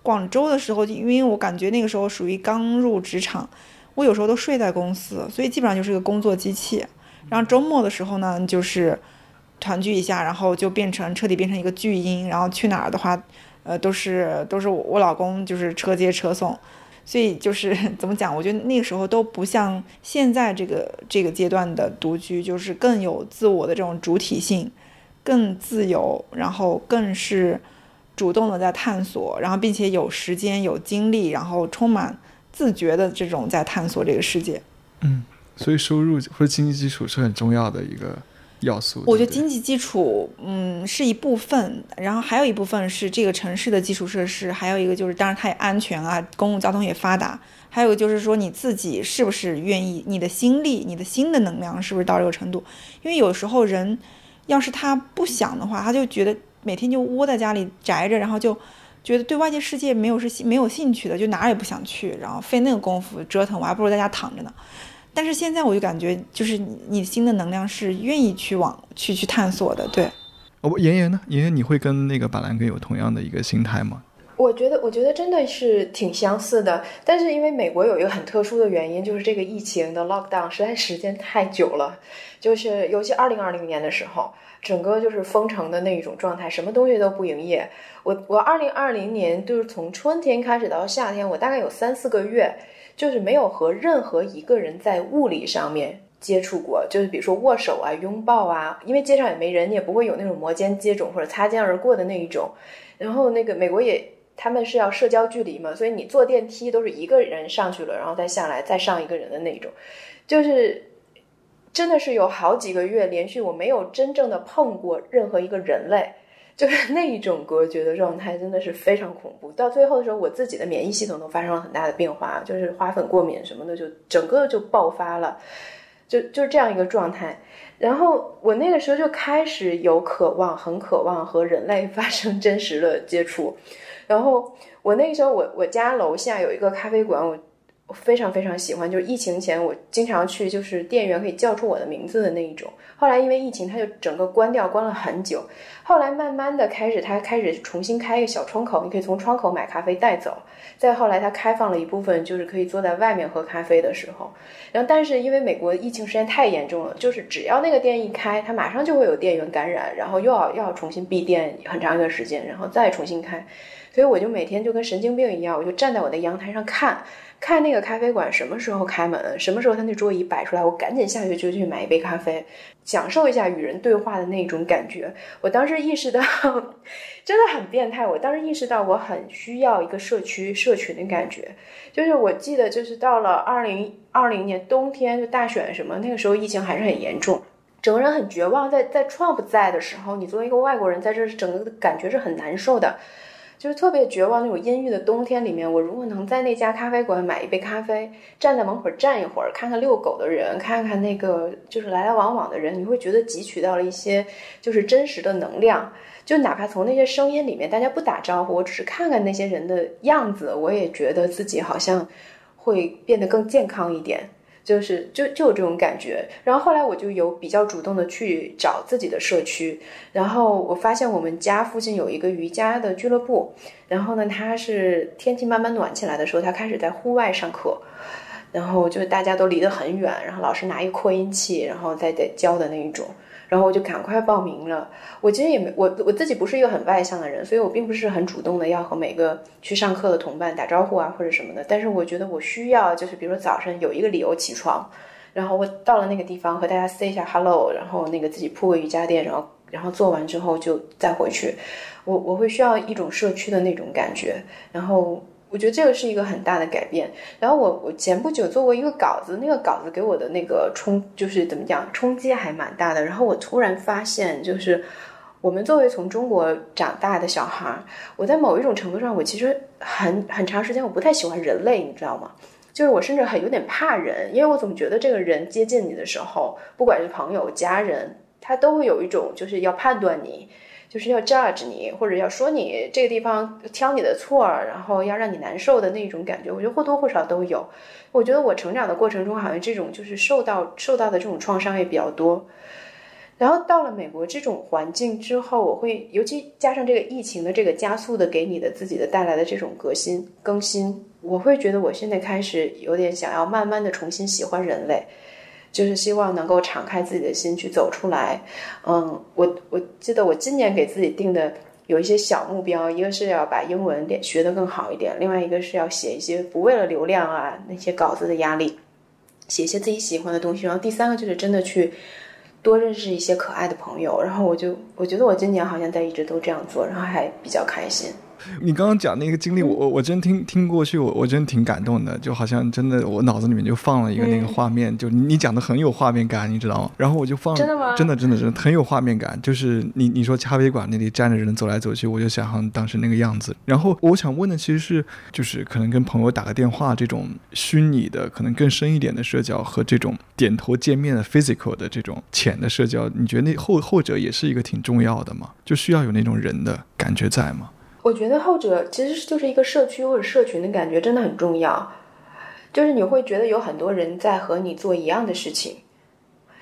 广州的时候，因为我感觉那个时候属于刚入职场，我有时候都睡在公司，所以基本上就是个工作机器。然后周末的时候呢，就是团聚一下，然后就变成彻底变成一个巨婴。然后去哪儿的话，呃，都是都是我老公就是车接车送，所以就是 怎么讲？我觉得那个时候都不像现在这个这个阶段的独居，就是更有自我的这种主体性，更自由，然后更是。主动的在探索，然后并且有时间、有精力，然后充满自觉的这种在探索这个世界。嗯，所以收入或者经济基础是很重要的一个要素。我觉得经济基础，嗯，是一部分，然后还有一部分是这个城市的基础设施，还有一个就是，当然它也安全啊，公共交通也发达，还有就是说你自己是不是愿意，你的心力、你的心的能量是不是到这个程度？因为有时候人要是他不想的话，他就觉得。每天就窝在家里宅着，然后就觉得对外界世界没有是没有兴趣的，就哪儿也不想去，然后费那个功夫折腾，我还不如在家躺着呢。但是现在我就感觉，就是你你新的能量是愿意去往去去探索的，对。哦，妍妍呢？妍妍，你会跟那个板蓝根有同样的一个心态吗？我觉得，我觉得真的是挺相似的。但是因为美国有一个很特殊的原因，就是这个疫情的 lockdown 实在时间太久了，就是尤其二零二零年的时候。整个就是封城的那一种状态，什么东西都不营业。我我二零二零年就是从春天开始到夏天，我大概有三四个月，就是没有和任何一个人在物理上面接触过，就是比如说握手啊、拥抱啊，因为街上也没人，你也不会有那种摩肩接踵或者擦肩而过的那一种。然后那个美国也他们是要社交距离嘛，所以你坐电梯都是一个人上去了，然后再下来再上一个人的那种，就是。真的是有好几个月连续，我没有真正的碰过任何一个人类，就是 那一种隔绝的状态，真的是非常恐怖。到最后的时候，我自己的免疫系统都发生了很大的变化，就是花粉过敏什么的，就整个就爆发了，就就是这样一个状态。然后我那个时候就开始有渴望，很渴望和人类发生真实的接触。然后我那个时候，我我家楼下有一个咖啡馆，我。我非常非常喜欢，就是疫情前我经常去，就是店员可以叫出我的名字的那一种。后来因为疫情，它就整个关掉，关了很久。后来慢慢的开始，它开始重新开一个小窗口，你可以从窗口买咖啡带走。再后来，它开放了一部分，就是可以坐在外面喝咖啡的时候。然后，但是因为美国疫情时间太严重了，就是只要那个店一开，它马上就会有店员感染，然后又要又要重新闭店很长一段时间，然后再重新开。所以我就每天就跟神经病一样，我就站在我的阳台上看。看那个咖啡馆什么时候开门，什么时候他那桌椅摆出来，我赶紧下去就去买一杯咖啡，享受一下与人对话的那种感觉。我当时意识到，真的很变态。我当时意识到，我很需要一个社区、社群的感觉。就是我记得，就是到了二零二零年冬天，就大选什么，那个时候疫情还是很严重，整个人很绝望。在在 Trump 在的时候，你作为一个外国人在这，整个的感觉是很难受的。就是特别绝望那种阴郁的冬天里面，我如果能在那家咖啡馆买一杯咖啡，站在门口站一会儿，看看遛狗的人，看看那个就是来来往往的人，你会觉得汲取到了一些就是真实的能量。就哪怕从那些声音里面，大家不打招呼，我只是看看那些人的样子，我也觉得自己好像会变得更健康一点。就是就就有这种感觉，然后后来我就有比较主动的去找自己的社区，然后我发现我们家附近有一个瑜伽的俱乐部，然后呢，他是天气慢慢暖起来的时候，他开始在户外上课，然后就大家都离得很远，然后老师拿一扩音器，然后再得教的那一种。然后我就赶快报名了。我其实也没我我自己不是一个很外向的人，所以我并不是很主动的要和每个去上课的同伴打招呼啊或者什么的。但是我觉得我需要，就是比如说早上有一个理由起床，然后我到了那个地方和大家 say 一下 hello，然后那个自己铺个瑜伽垫，然后然后做完之后就再回去。我我会需要一种社区的那种感觉，然后。我觉得这个是一个很大的改变。然后我我前不久做过一个稿子，那个稿子给我的那个冲就是怎么讲冲击还蛮大的。然后我突然发现，就是我们作为从中国长大的小孩，我在某一种程度上，我其实很很长时间我不太喜欢人类，你知道吗？就是我甚至很有点怕人，因为我总觉得这个人接近你的时候，不管是朋友、家人，他都会有一种就是要判断你，就是要 judge 你，或者要说你这个地方挑你的错，然后要让你难受的那种感觉，我觉得或多或少都有。我觉得我成长的过程中，好像这种就是受到受到的这种创伤也比较多。然后到了美国这种环境之后，我会尤其加上这个疫情的这个加速的给你的自己的带来的这种革新更新，我会觉得我现在开始有点想要慢慢的重新喜欢人类，就是希望能够敞开自己的心去走出来。嗯，我我记得我今年给自己定的有一些小目标，一个是要把英文点学得更好一点，另外一个是要写一些不为了流量啊那些稿子的压力，写一些自己喜欢的东西，然后第三个就是真的去。多认识一些可爱的朋友，然后我就我觉得我今年好像在一直都这样做，然后还比较开心。你刚刚讲那个经历，我我我真听听过去，我我真挺感动的，就好像真的我脑子里面就放了一个那个画面，就你讲的很有画面感，你知道吗？然后我就放真的吗？真的真的真的很有画面感，就是你你说咖啡馆那里站着人走来走去，我就想象当时那个样子。然后我想问的其实是，就是可能跟朋友打个电话这种虚拟的，可能更深一点的社交和这种点头见面的 physical 的这种浅的社交，你觉得那后后者也是一个挺重要的吗？就需要有那种人的感觉在吗？我觉得后者其实就是一个社区或者社群的感觉，真的很重要。就是你会觉得有很多人在和你做一样的事情。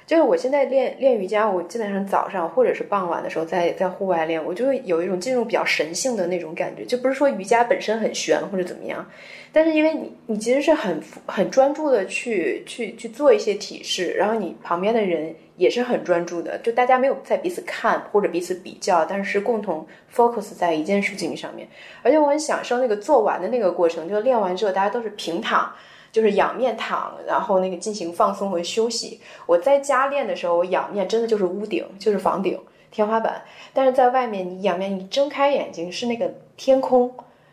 就是我现在练练瑜伽，我基本上早上或者是傍晚的时候在在户外练，我就会有一种进入比较神性的那种感觉。就不是说瑜伽本身很玄或者怎么样，但是因为你你其实是很很专注的去去去做一些体式，然后你旁边的人。也是很专注的，就大家没有在彼此看或者彼此比较，但是共同 focus 在一件事情上面。而且我很享受那个做完的那个过程，就练完之后大家都是平躺，就是仰面躺，然后那个进行放松和休息。我在家练的时候，我仰面真的就是屋顶，就是房顶、天花板；但是在外面，你仰面，你睁开眼睛是那个天空，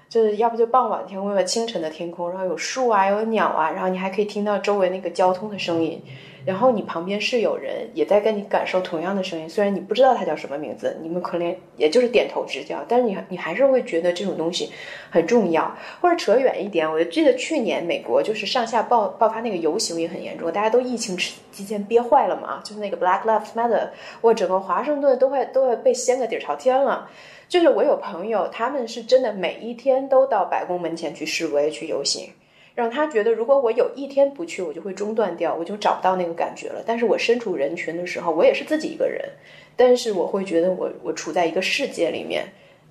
就是要不就傍晚天空，要清晨的天空，然后有树啊，有鸟啊，然后你还可以听到周围那个交通的声音。然后你旁边是有人也在跟你感受同样的声音，虽然你不知道他叫什么名字，你们可能也就是点头之交，但是你你还是会觉得这种东西很重要。或者扯远一点，我记得去年美国就是上下爆爆发那个游行也很严重，大家都疫情期间憋坏了嘛，就是那个 Black Lives Matter，我整个华盛顿都快都会被掀个底儿朝天了。就是我有朋友，他们是真的每一天都到白宫门前去示威去游行。让他觉得，如果我有一天不去，我就会中断掉，我就找不到那个感觉了。但是我身处人群的时候，我也是自己一个人，但是我会觉得我我处在一个世界里面。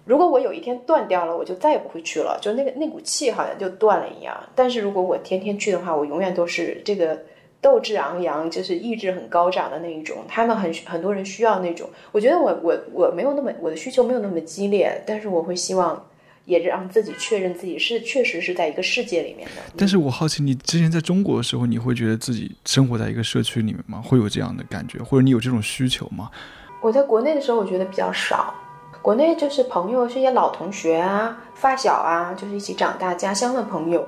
如果我有一天断掉了，我就再也不会去了，就那个那股气好像就断了一样。但是如果我天天去的话，我永远都是这个斗志昂扬，就是意志很高涨的那一种。他们很很多人需要那种，我觉得我我我没有那么我的需求没有那么激烈，但是我会希望。也让自己确认自己是确实是在一个世界里面的。但是我好奇，你之前在中国的时候，你会觉得自己生活在一个社区里面吗？会有这样的感觉，或者你有这种需求吗？我在国内的时候，我觉得比较少。国内就是朋友是一些老同学啊、发小啊，就是一起长大家乡的朋友。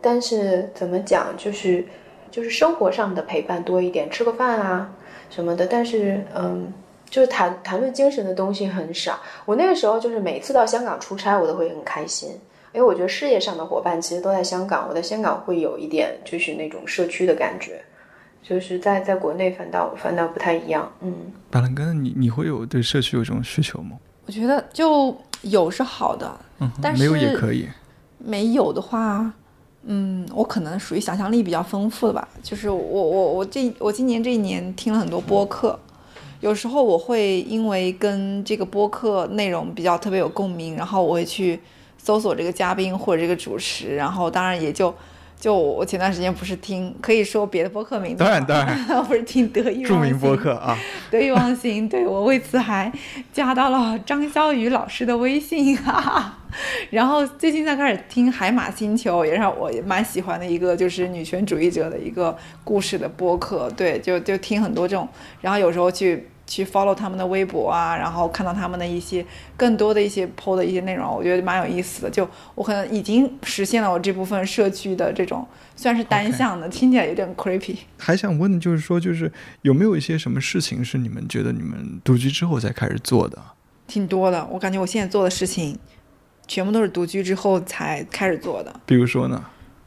但是怎么讲，就是就是生活上的陪伴多一点，吃个饭啊什么的。但是嗯。就是谈谈论精神的东西很少。我那个时候就是每次到香港出差，我都会很开心，因为我觉得事业上的伙伴其实都在香港。我在香港会有一点就是那种社区的感觉，就是在在国内反倒反倒不太一样。嗯，板蓝根，你你会有对社区有这种需求吗？我觉得就有是好的，嗯，但是没有也可以。没有的话，嗯，我可能属于想象力比较丰富的吧。就是我我我这我今年这一年听了很多播客。有时候我会因为跟这个播客内容比较特别有共鸣，然后我会去搜索这个嘉宾或者这个主持，然后当然也就就我前段时间不是听可以说别的播客名字，当然当然。不是听得意忘形，著名播客啊，得意忘形，对我为此还加到了张潇雨老师的微信。哈。然后最近在开始听海马星球，也让我蛮喜欢的一个，就是女权主义者的一个故事的播客。对，就就听很多这种，然后有时候去去 follow 他们的微博啊，然后看到他们的一些更多的一些 PO 的一些内容，我觉得蛮有意思的。就我可能已经实现了我这部分社区的这种，虽然是单向的，听起来有点 creepy。还想问的就是说，就是有没有一些什么事情是你们觉得你们独居之后才开始做的？挺多的。我感觉我现在做的事情，全部都是独居之后才开始做的。比如说呢？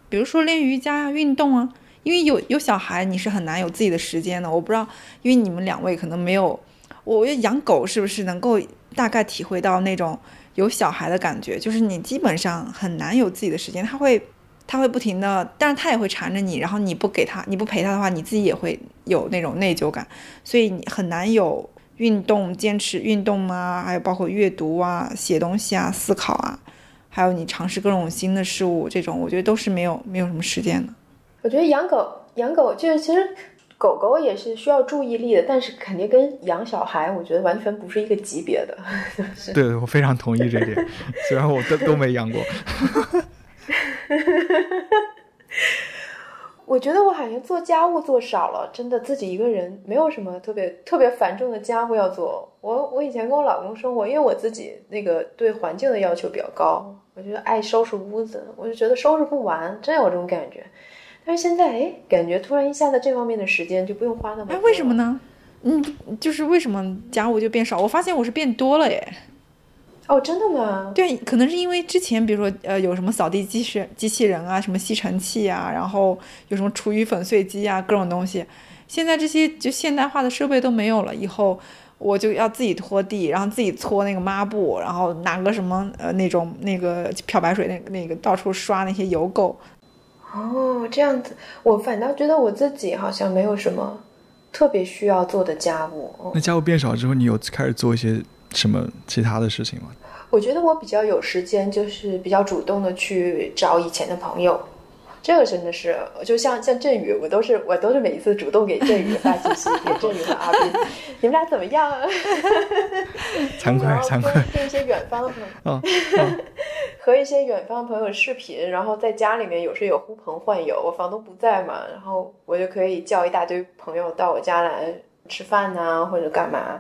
比如说练瑜伽呀、运动啊。因为有有小孩，你是很难有自己的时间的。我不知道，因为你们两位可能没有，我觉得养狗是不是能够大概体会到那种有小孩的感觉？就是你基本上很难有自己的时间，他会。他会不停的，但是他也会缠着你，然后你不给他，你不陪他的话，你自己也会有那种内疚感，所以你很难有运动，坚持运动啊，还有包括阅读啊、写东西啊、思考啊，还有你尝试各种新的事物，这种我觉得都是没有没有什么时间的。我觉得养狗养狗就是其实狗狗也是需要注意力的，但是肯定跟养小孩，我觉得完全不是一个级别的。对，我非常同意这点，虽然我都都没养过。我觉得我好像做家务做少了，真的自己一个人没有什么特别特别繁重的家务要做。我我以前跟我老公生活，因为我自己那个对环境的要求比较高，我觉得爱收拾屋子，我就觉得收拾不完，真有这种感觉。但是现在哎，感觉突然一下子这方面的时间就不用花那么。哎，为什么呢？嗯，就是为什么家务就变少？我发现我是变多了耶。哦，真的吗？对，可能是因为之前，比如说，呃，有什么扫地机器机器人啊，什么吸尘器啊，然后有什么厨余粉碎机啊，各种东西。现在这些就现代化的设备都没有了，以后我就要自己拖地，然后自己搓那个抹布，然后拿个什么呃那种那个漂白水，那那个到处刷那些油垢。哦，这样子，我反倒觉得我自己好像没有什么特别需要做的家务。那家务变少之后，你有开始做一些什么其他的事情吗？我觉得我比较有时间，就是比较主动的去找以前的朋友，这个真的是，就像像振宇，我都是我都是每一次主动给振宇发信息，给振宇和阿斌，你们俩怎么样？惭愧 惭愧。跟一些远方的朋友，和一些远方的朋友视频，然后在家里面有时有呼朋唤友，我房东不在嘛，然后我就可以叫一大堆朋友到我家来吃饭呐，或者干嘛。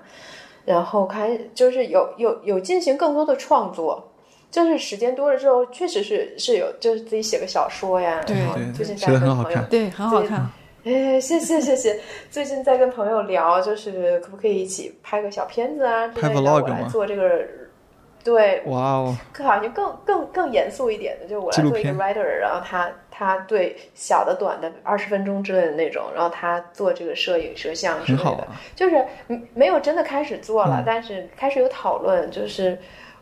然后开就是有有有进行更多的创作，就是时间多了之后，确实是是有就是自己写个小说呀。对对，最近写的很好看，对，很好看。哎，谢谢谢谢。最近在跟朋友聊，就是可不可以一起拍个小片子啊？拍 vlog 吗？做这个。对，哇哦，可好像更更更严肃一点的，就是我来做一个 writer，然后他他对小的短的二十分钟之类的那种，然后他做这个摄影摄像之类的，就是没有真的开始做了，但是开始有讨论，就是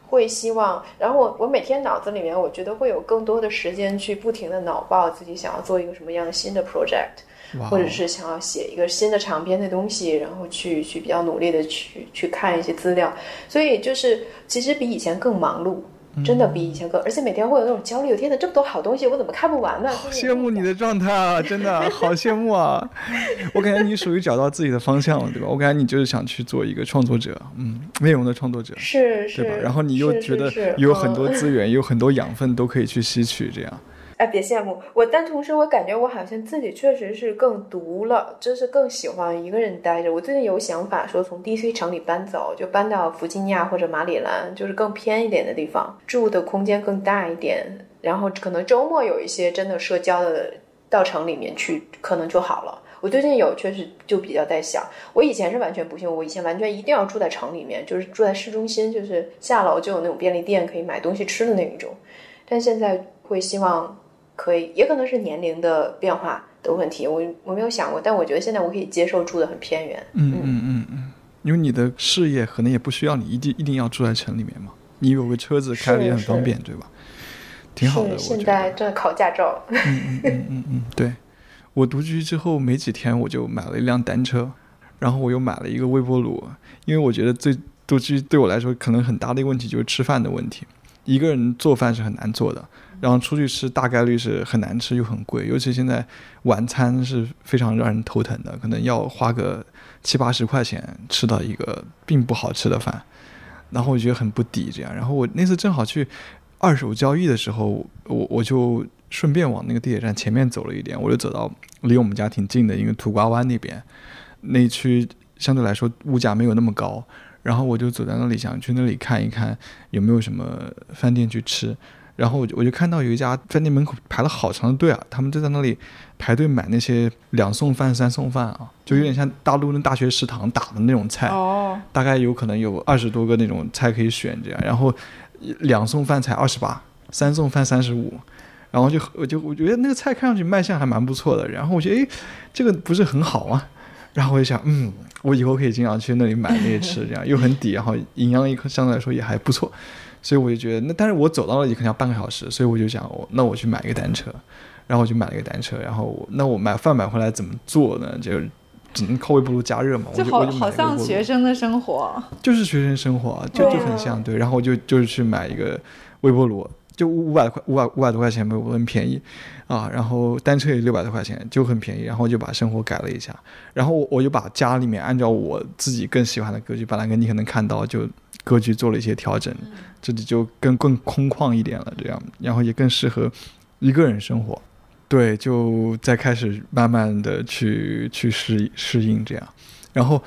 会希望，然后我我每天脑子里面，我觉得会有更多的时间去不停的脑爆自己想要做一个什么样的新的 project。或者是想要写一个新的长篇的东西，然后去去比较努力的去去看一些资料，所以就是其实比以前更忙碌，真的比以前更，而且每天会有那种焦虑，天哪，这么多好东西，我怎么看不完呢？羡慕你的状态啊，真的好羡慕啊！我感觉你属于找到自己的方向了，对吧？我感觉你就是想去做一个创作者，嗯，内容的创作者，是是，对吧？然后你又觉得有很多资源，有很多养分都可以去吸取，这样。哎，别羡慕我，但同时我感觉我好像自己确实是更独了，就是更喜欢一个人待着。我最近有想法说从 DC 城里搬走，就搬到弗吉尼亚或者马里兰，就是更偏一点的地方，住的空间更大一点，然后可能周末有一些真的社交的到城里面去，可能就好了。我最近有确实就比较在想，我以前是完全不信，我以前完全一定要住在城里面，就是住在市中心，就是下楼就有那种便利店可以买东西吃的那一种，但现在会希望。可以，也可能是年龄的变化的问题，我我没有想过，但我觉得现在我可以接受住的很偏远。嗯嗯嗯嗯，因为你的事业可能也不需要你一定一定要住在城里面嘛，你有个车子开也很方便，对吧？挺好的。现在正在考驾照。嗯嗯嗯嗯嗯，对，我独居之后没几天，我就买了一辆单车，然后我又买了一个微波炉，因为我觉得最独居对我来说可能很大的一个问题就是吃饭的问题，一个人做饭是很难做的。然后出去吃大概率是很难吃又很贵，尤其现在晚餐是非常让人头疼的，可能要花个七八十块钱吃到一个并不好吃的饭，然后我觉得很不抵这样。然后我那次正好去二手交易的时候，我我就顺便往那个地铁站前面走了一点，我就走到离我们家挺近的一个土瓜湾那边，那区相对来说物价没有那么高，然后我就走在那里想去那里看一看有没有什么饭店去吃。然后我就我就看到有一家饭店门口排了好长的队啊，他们就在那里排队买那些两送饭、三送饭啊，就有点像大陆那大学食堂打的那种菜，哦，大概有可能有二十多个那种菜可以选这样，然后两送饭才二十八，三送饭三十五。然后就我就我觉得那个菜看上去卖相还蛮不错的，然后我觉得诶，这个不是很好吗？然后我就想，嗯，我以后可以经常去那里买那些吃，这样又很抵，然后营养一颗相对来说也还不错，所以我就觉得那但是我走到了也可能要半个小时，所以我就想，我那我去买一个单车，然后我就买了一个单车，然后我那我买饭买回来怎么做呢？就只能靠微波炉加热嘛，我就好像学生的生活。就是学生生活，就就很像对。然后我就就是去买一个微波炉，就五百块五百五百多块钱，微波炉很便宜啊。然后单车也六百多块钱，就很便宜。然后就把生活改了一下，然后我我就把家里面按照我自己更喜欢的格局，本来跟你可能看到就格局做了一些调整，这里就更更空旷一点了，这样，然后也更适合一个人生活。对，就再开始慢慢的去去适适应这样，然后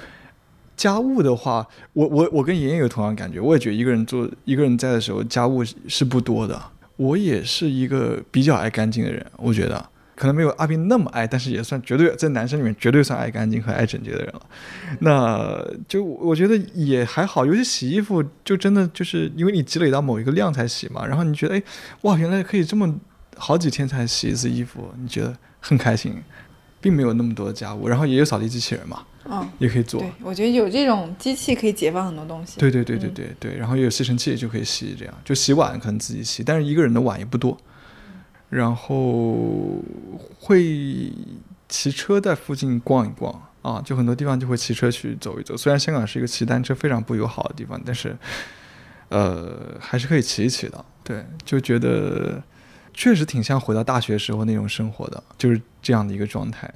家务的话，我我我跟妍妍有同样感觉，我也觉得一个人做一个人在的时候，家务是不多的。我也是一个比较爱干净的人，我觉得可能没有阿斌那么爱，但是也算绝对在男生里面绝对算爱干净和爱整洁的人了。那就我觉得也还好，尤其洗衣服，就真的就是因为你积累到某一个量才洗嘛，然后你觉得哎哇，原来可以这么好几天才洗一次衣服，你觉得很开心，并没有那么多的家务，然后也有扫地机器人嘛，嗯，也可以做。对，我觉得有这种机器可以解放很多东西。对对对对对对，然后也有吸尘器就可以吸，这样就洗碗可能自己洗，但是一个人的碗也不多，然后会骑车在附近逛一逛啊，就很多地方就会骑车去走一走。虽然香港是一个骑单车非常不友好的地方，但是呃还是可以骑一骑的。对，就觉得确实挺像回到大学时候那种生活的，就是这样的一个状态。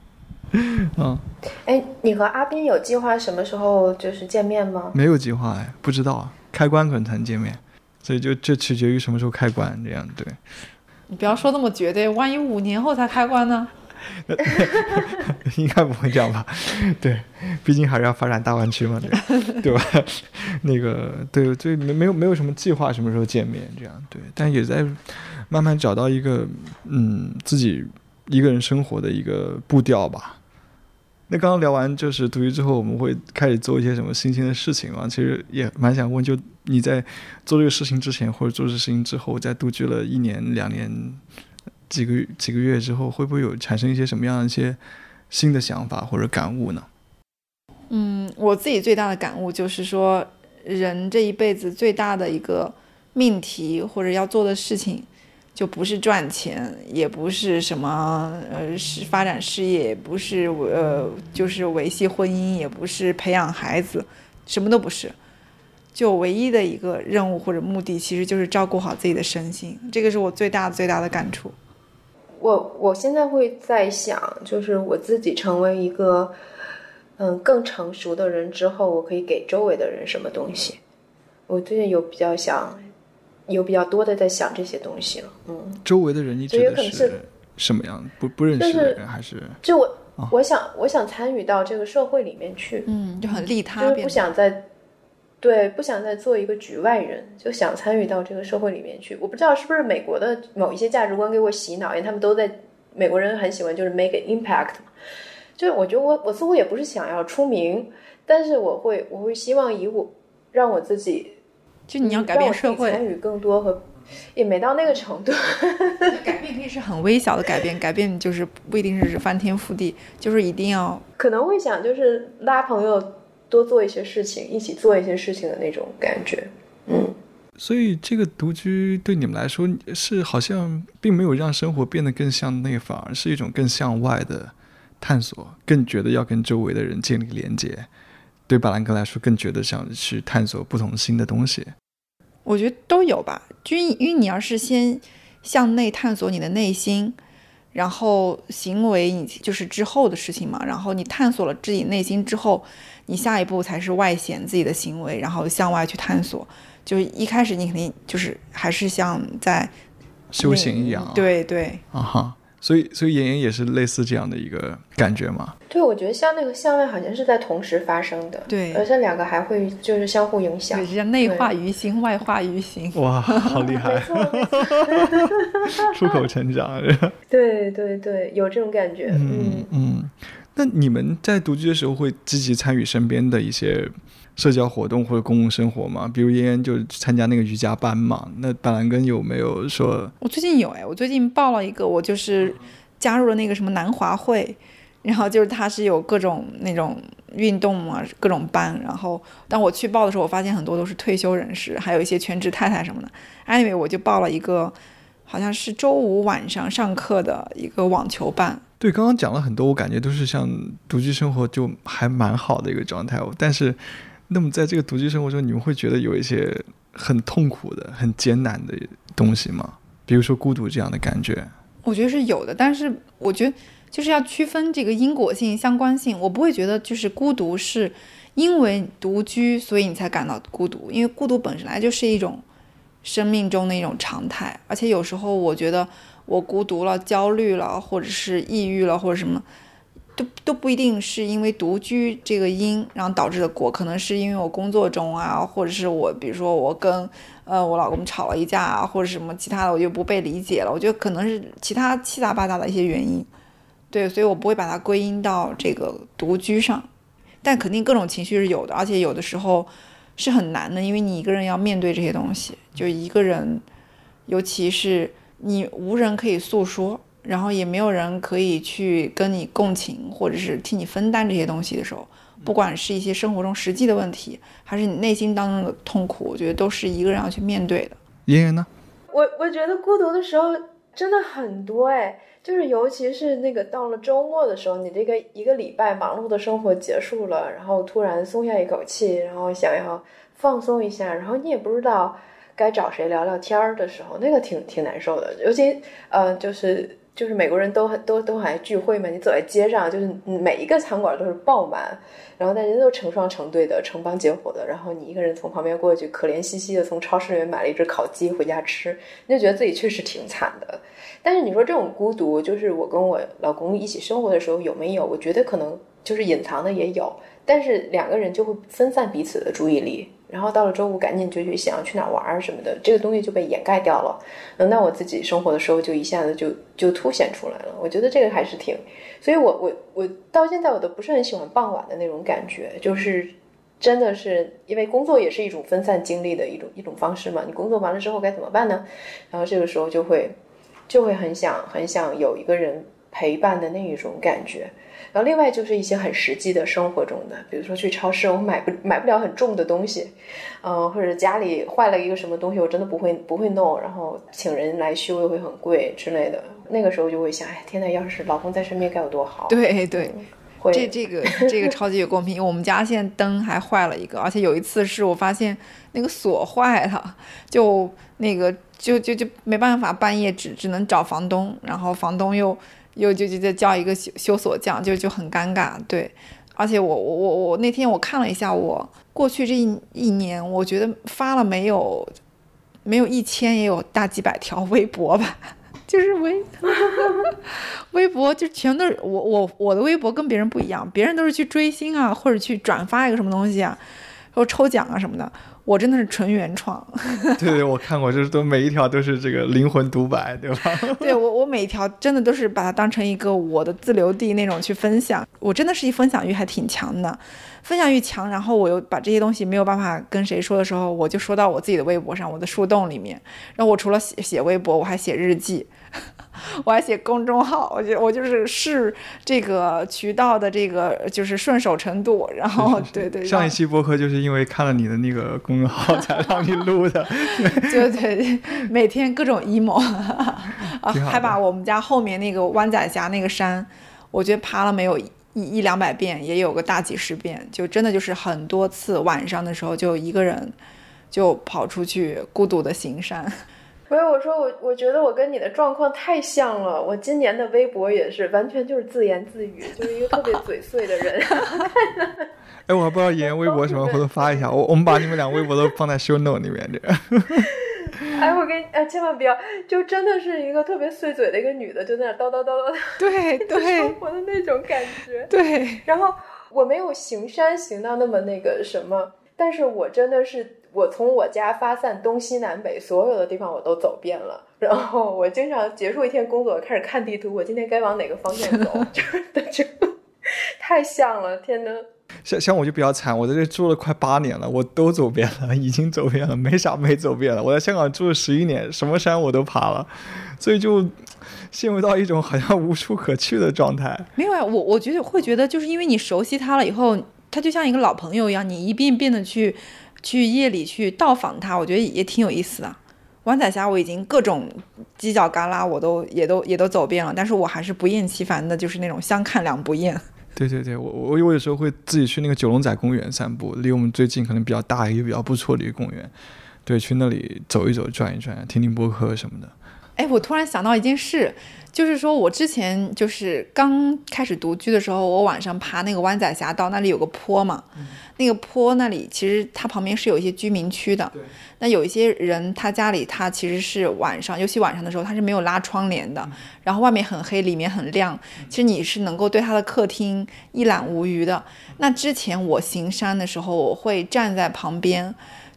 嗯，哎，你和阿斌有计划什么时候就是见面吗？没有计划哎，不知道啊，开关可能才能见面，所以就这取决于什么时候开关，这样对。你不要说那么绝对，万一五年后才开关呢？应该不会这样吧？对，毕竟还是要发展大湾区嘛，对 对吧？那个对，所以，没没有没有什么计划什么时候见面这样对，但也在慢慢找到一个嗯自己一个人生活的一个步调吧。那刚刚聊完就是读书之后，我们会开始做一些什么新鲜的事情嘛？其实也蛮想问，就你在做这个事情之前，或者做这个事情之后，在独居了一年、两年、几个月几个月之后，会不会有产生一些什么样的一些新的想法或者感悟呢？嗯，我自己最大的感悟就是说，人这一辈子最大的一个命题或者要做的事情，就不是赚钱，也不是什么呃是发展事业，也不是呃就是维系婚姻，也不是培养孩子，什么都不是。就唯一的一个任务或者目的，其实就是照顾好自己的身心，这个是我最大最大的感触。我我现在会在想，就是我自己成为一个嗯更成熟的人之后，我可以给周围的人什么东西？我最近有比较想，有比较多的在想这些东西了。嗯，周围的人，你指的就有可能是是什么样？不不认识的人，还是就我、哦我想我想参与到这个社会里面去，嗯，就很利他，就是不想再对不想再做一个局外人，就想参与到这个社会里面去。我不知道是不是美国的某一些价值观给我洗脑，因为他们都在美国人很喜欢就是 make an impact 嘛。就是我觉得我我似乎也不是想要出名，但是我会我会希望以我让我自己就你要改变社会，参与更多和也没到那个程度。改变可以是很微小的改变，改变就是不一定是翻天覆地，就是一定要 可能会想就是拉朋友多做一些事情，一起做一些事情的那种感觉。嗯，所以这个独居对你们来说是好像并没有让生活变得更向内，反而是一种更向外的探索，更觉得要跟周围的人建立连接。对巴兰克来说，更觉得想去探索不同新的东西。我觉得都有吧，就因因为你要是先向内探索你的内心，然后行为你就是之后的事情嘛。然后你探索了自己内心之后，你下一步才是外显自己的行为，然后向外去探索。就是一开始你肯定就是还是像在修行一样、啊，对对，啊哈。所以，所以妍妍也是类似这样的一个感觉吗？对，我觉得像那个相爱好像是在同时发生的，对，而且两个还会就是相互影响，内化于心，外化于心。哇，好厉害！出口成章。对对对，有这种感觉。嗯嗯。那你们在独居的时候会积极参与身边的一些？社交活动或者公共生活吗，比如妍妍就参加那个瑜伽班嘛。那板蓝根有没有说？我最近有哎，我最近报了一个，我就是加入了那个什么南华会，然后就是它是有各种那种运动嘛，各种班。然后当我去报的时候，我发现很多都是退休人士，还有一些全职太太什么的。Anyway，我就报了一个，好像是周五晚上上课的一个网球班。对，刚刚讲了很多，我感觉都是像独居生活就还蛮好的一个状态，但是。那么，在这个独居生活中，你们会觉得有一些很痛苦的、很艰难的东西吗？比如说孤独这样的感觉？我觉得是有的，但是我觉得就是要区分这个因果性、相关性。我不会觉得就是孤独是因为独居所以你才感到孤独，因为孤独本身来就是一种生命中的一种常态。而且有时候我觉得我孤独了、焦虑了，或者是抑郁了，或者什么。都都不一定是因为独居这个因，然后导致的果，可能是因为我工作中啊，或者是我，比如说我跟呃我老公吵了一架啊，或者什么其他的，我就不被理解了。我觉得可能是其他七杂八杂的一些原因，对，所以我不会把它归因到这个独居上，但肯定各种情绪是有的，而且有的时候是很难的，因为你一个人要面对这些东西，就一个人，尤其是你无人可以诉说。然后也没有人可以去跟你共情，或者是替你分担这些东西的时候，不管是一些生活中实际的问题，还是你内心当中的痛苦，我觉得都是一个人要去面对的。爷爷呢？我我觉得孤独的时候真的很多哎，就是尤其是那个到了周末的时候，你这个一个礼拜忙碌的生活结束了，然后突然松下一口气，然后想要放松一下，然后你也不知道该找谁聊聊天儿的时候，那个挺挺难受的，尤其呃就是。就是美国人都很都都很爱聚会嘛，你走在街上，就是每一个餐馆都是爆满，然后大家都成双成对的，成帮结伙的，然后你一个人从旁边过去，可怜兮兮的从超市里面买了一只烤鸡回家吃，你就觉得自己确实挺惨的。但是你说这种孤独，就是我跟我老公一起生活的时候有没有？我觉得可能就是隐藏的也有，但是两个人就会分散彼此的注意力。然后到了周五，赶紧就去想去哪玩什么的，这个东西就被掩盖掉了。那我自己生活的时候，就一下子就就凸显出来了。我觉得这个还是挺，所以我我我到现在我都不是很喜欢傍晚的那种感觉，就是真的是因为工作也是一种分散精力的一种一种方式嘛。你工作完了之后该怎么办呢？然后这个时候就会就会很想很想有一个人陪伴的那一种感觉。然后另外就是一些很实际的生活中的，比如说去超市，我买不买不了很重的东西，嗯，或者家里坏了一个什么东西，我真的不会不会弄，然后请人来修又会很贵之类的。那个时候就会想，哎，天呐，要是老公在身边该有多好。对对，这这个这个超级有共鸣，我们家现在灯还坏了一个，而且有一次是我发现那个锁坏了，就那个就就就没办法，半夜只只能找房东，然后房东又。又就就就叫一个修修锁匠，就就很尴尬，对。而且我我我我那天我看了一下，我过去这一一年，我觉得发了没有没有一千，也有大几百条微博吧，就是微微博就全都是我我我的微博跟别人不一样，别人都是去追星啊，或者去转发一个什么东西啊，或抽奖啊什么的。我真的是纯原创，对 对，我看过，就是都每一条都是这个灵魂独白，对吧？对我，我每一条真的都是把它当成一个我的自留地那种去分享。我真的是一分享欲还挺强的，分享欲强，然后我又把这些东西没有办法跟谁说的时候，我就说到我自己的微博上，我的树洞里面。然后我除了写写微博，我还写日记。我还写公众号，我就我就是试这个渠道的这个就是顺手程度，然后对对。上一期播客就是因为看了你的那个公众号 才让你录的，对对，每天各种 emo，啊，还把我们家后面那个湾仔峡那个山，我觉得爬了没有一一两百遍，也有个大几十遍，就真的就是很多次晚上的时候就一个人就跑出去孤独的行山。所以我说我我觉得我跟你的状况太像了。我今年的微博也是完全就是自言自语，就是一个特别嘴碎的人。哎，我还不知道妍妍微博什么，回头发一下。我我们把你们俩微博都放在 show note 里面，这。哎，我跟哎，千万不要，就真的是一个特别碎嘴的一个女的，就在那叨叨叨叨，对对，生活的那种感觉。对，然后我没有行山行到那么那个什么，但是我真的是，我从我家发散东西南北所有的地方我都走遍了。然后我经常结束一天工作，开始看地图，我今天该往哪个方向走，就是 就太像了，天呐！像像我就比较惨，我在这住了快八年了，我都走遍了，已经走遍了，没啥没走遍了。我在香港住了十一年，什么山我都爬了，所以就陷入到一种好像无处可去的状态。没有啊，我我觉得会觉得，就是因为你熟悉他了以后，他就像一个老朋友一样，你一遍遍的去去夜里去到访他，我觉得也挺有意思的。湾仔峡我已经各种犄角旮旯我都也都也都走遍了，但是我还是不厌其烦的，就是那种相看两不厌。对对对，我我我有时候会自己去那个九龙仔公园散步，离我们最近可能比较大也比较不错的一个公园，对，去那里走一走、转一转，听听播客什么的。哎，我突然想到一件事，就是说我之前就是刚开始独居的时候，我晚上爬那个湾仔峡道，那里有个坡嘛，那个坡那里其实它旁边是有一些居民区的。那有一些人他家里他其实是晚上，尤其晚上的时候他是没有拉窗帘的，然后外面很黑，里面很亮，其实你是能够对他的客厅一览无余的。那之前我行山的时候，我会站在旁边。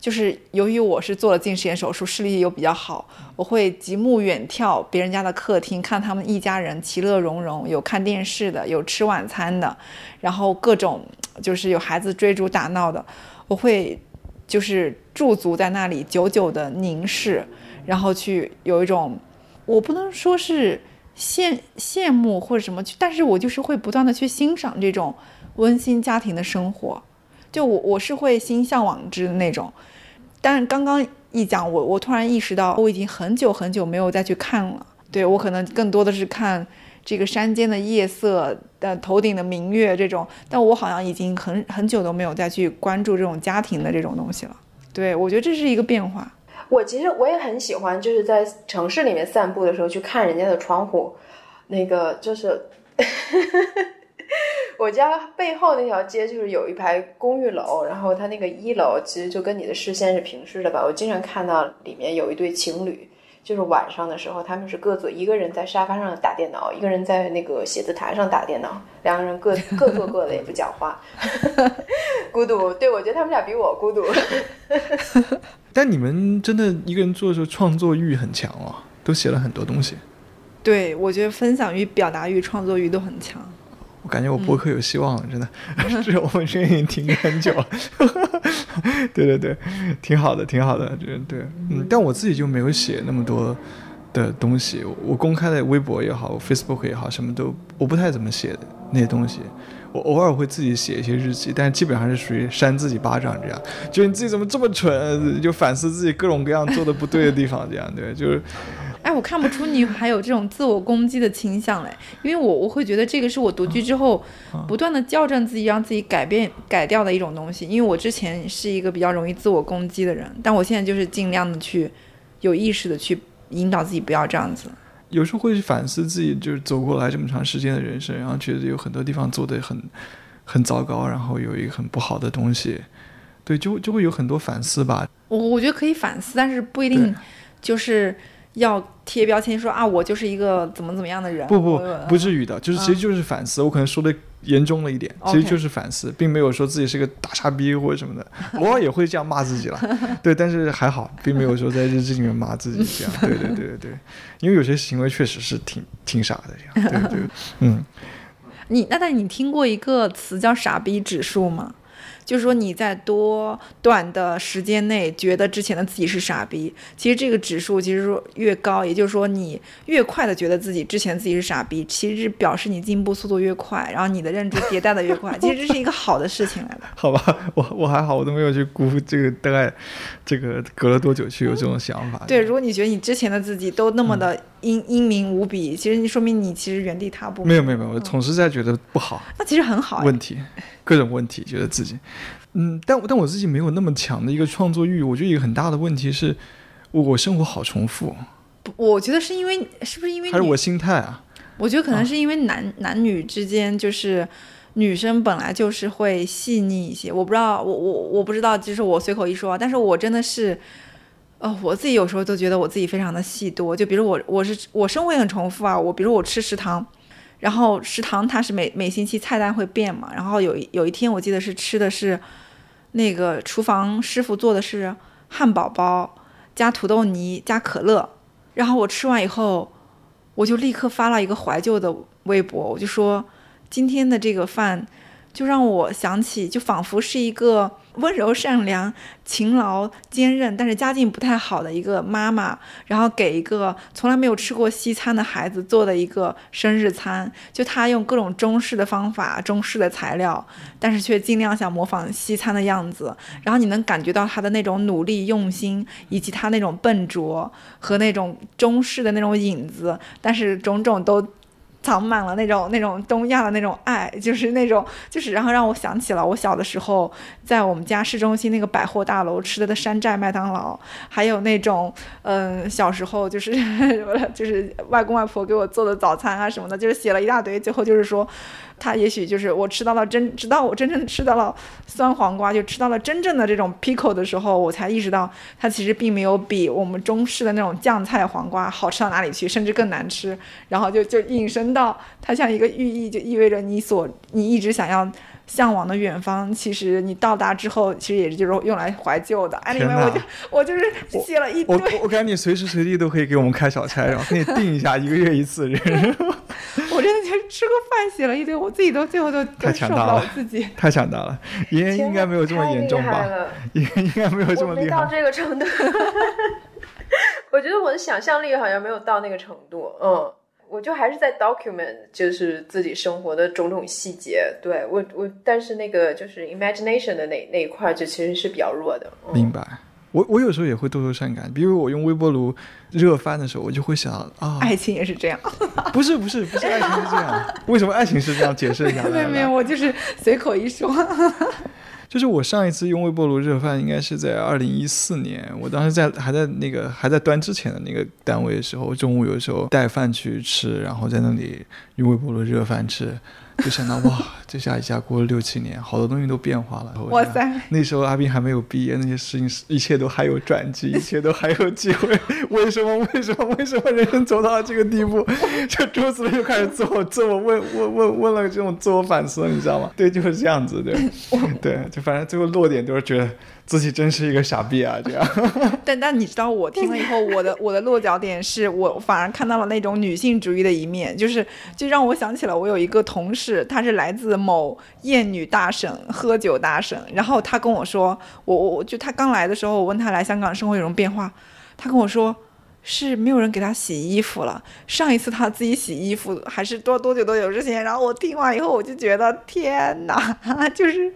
就是由于我是做了近视眼手术，视力又比较好，我会极目远眺别人家的客厅，看他们一家人其乐融融，有看电视的，有吃晚餐的，然后各种就是有孩子追逐打闹的，我会就是驻足在那里，久久的凝视，然后去有一种我不能说是羡羡慕或者什么，但是我就是会不断的去欣赏这种温馨家庭的生活。就我我是会心向往之的那种，但是刚刚一讲，我我突然意识到，我已经很久很久没有再去看了。对我可能更多的是看这个山间的夜色，呃，头顶的明月这种，但我好像已经很很久都没有再去关注这种家庭的这种东西了。对我觉得这是一个变化。我其实我也很喜欢，就是在城市里面散步的时候去看人家的窗户，那个就是。我家背后那条街就是有一排公寓楼，然后它那个一楼其实就跟你的视线是平视的吧。我经常看到里面有一对情侣，就是晚上的时候，他们是各坐一个人在沙发上打电脑，一个人在那个写字台上打电脑，两个人各 各做各的，也不讲话，孤独。对，我觉得他们俩比我孤独。但你们真的一个人做的时候，创作欲很强哦，都写了很多东西。对，我觉得分享欲、表达欲、创作欲都很强。我感觉我播客有希望了，真的，是我们声音停很久了。对对对，挺好的，挺好的，对对，嗯，但我自己就没有写那么多的东西。我公开的微博也好，Facebook 也好，什么都我不太怎么写的那些东西。我偶尔会自己写一些日记，但基本上是属于扇自己巴掌这样，就你自己怎么这么蠢，就反思自己各种各样做的不对的地方，这样对，就是。哎，我看不出你还有这种自我攻击的倾向嘞，因为我我会觉得这个是我独居之后不断的校正自己，让自己改变改掉的一种东西。因为我之前是一个比较容易自我攻击的人，但我现在就是尽量的去有意识的去引导自己不要这样子。有时候会去反思自己，就是走过来这么长时间的人生，然后觉得有很多地方做的很很糟糕，然后有一个很不好的东西，对，就就会有很多反思吧。我我觉得可以反思，但是不一定就是。要贴标签说啊，我就是一个怎么怎么样的人？不不，不至于的，就是其实就是反思。我可能说的严重了一点，其实就是反思，并没有说自己是个大傻逼或者什么的。偶尔也会这样骂自己了，对，但是还好，并没有说在日记里面骂自己这样。对对对对对，因为有些行为确实是挺挺傻的这样。对对，嗯。你那但你听过一个词叫“傻逼指数”吗？就是说你在多短的时间内觉得之前的自己是傻逼，其实这个指数其实说越高，也就是说你越快的觉得自己之前自己是傻逼，其实表示你进步速度越快，然后你的认知迭代的越快，其实这是一个好的事情来的。好吧，我我还好，我都没有去估这个大概这个隔了多久去有这种想法。对，如果你觉得你之前的自己都那么的英英明无比，其实你说明你其实原地踏步。没有没有没有，我总是在觉得不好。那其实很好。问题。各种问题，觉得自己，嗯，但但我自己没有那么强的一个创作欲。我觉得一个很大的问题是，我我生活好重复。不，我觉得是因为是不是因为还是我心态啊？我觉得可能是因为男男女之间，就是女生本来就是会细腻一些。我不知道，我我我不知道，就是我随口一说，但是我真的是。哦，我自己有时候都觉得我自己非常的细多，就比如我我是我生活也很重复啊，我比如我吃食堂，然后食堂它是每每星期菜单会变嘛，然后有有一天我记得是吃的是那个厨房师傅做的是汉堡包加土豆泥加可乐，然后我吃完以后，我就立刻发了一个怀旧的微博，我就说今天的这个饭就让我想起，就仿佛是一个。温柔善良、勤劳坚韧，但是家境不太好的一个妈妈，然后给一个从来没有吃过西餐的孩子做的一个生日餐，就她用各种中式的方法、中式的材料，但是却尽量想模仿西餐的样子。然后你能感觉到她的那种努力用心，以及她那种笨拙和那种中式的那种影子，但是种种都。藏满了那种那种东亚的那种爱，就是那种就是，然后让我想起了我小的时候在我们家市中心那个百货大楼吃的的山寨麦当劳，还有那种嗯小时候就是 就是外公外婆给我做的早餐啊什么的，就是写了一大堆，最后就是说。它也许就是我吃到了真，直到我真正吃到了酸黄瓜，就吃到了真正的这种 pico 的时候，我才意识到它其实并没有比我们中式的那种酱菜黄瓜好吃到哪里去，甚至更难吃。然后就就引申到它像一个寓意，就意味着你所你一直想要。向往的远方，其实你到达之后，其实也是就是用来怀旧的。哎，里面我就我就是写了一堆。我我感觉你随时随地都可以给我们开小差，然后给你定一下一个月一次。我真的就吃个饭写了一堆，我自己都最后都太强大了，自己 太强大了。爷应该没有这么严重吧？应 应该没有这么厉害。没到这个程度。我觉得我的想象力好像没有到那个程度。嗯。我就还是在 document，就是自己生活的种种细节。对我，我但是那个就是 imagination 的那那一块，就其实是比较弱的。明白。我我有时候也会多愁善感，比如我用微波炉热饭的时候，我就会想啊，爱情也是这样。不是不是不是，爱情是这样。为什么爱情是这样？解释一下。没有没有，我就是随口一说。就是我上一次用微波炉热饭，应该是在二零一四年。我当时在还在那个还在端之前的那个单位的时候，中午有时候带饭去吃，然后在那里用微波炉热饭吃。就想到哇，这下一下过了六七年，好多东西都变化了。哇塞！那时候阿斌还没有毕业，那些事情一切都还有转机，一切都还有机会。为什么？为什么？为什么人生走到了这个地步？就桌子就开始自我自我问问问问了这种自我反思，你知道吗？对，就是这样子，对，对，就反正最后落点就是觉得。自己真是一个傻逼啊！这样，但但你知道，我听了以后，我的我的落脚点是我反而看到了那种女性主义的一面，就是就让我想起了我有一个同事，她是来自某艳女大省、喝酒大省，然后她跟我说，我我就她刚来的时候，我问她来香港生活有什么变化，她跟我说。是没有人给他洗衣服了。上一次他自己洗衣服还是多多久多久之前？然后我听完以后，我就觉得天哪，就是，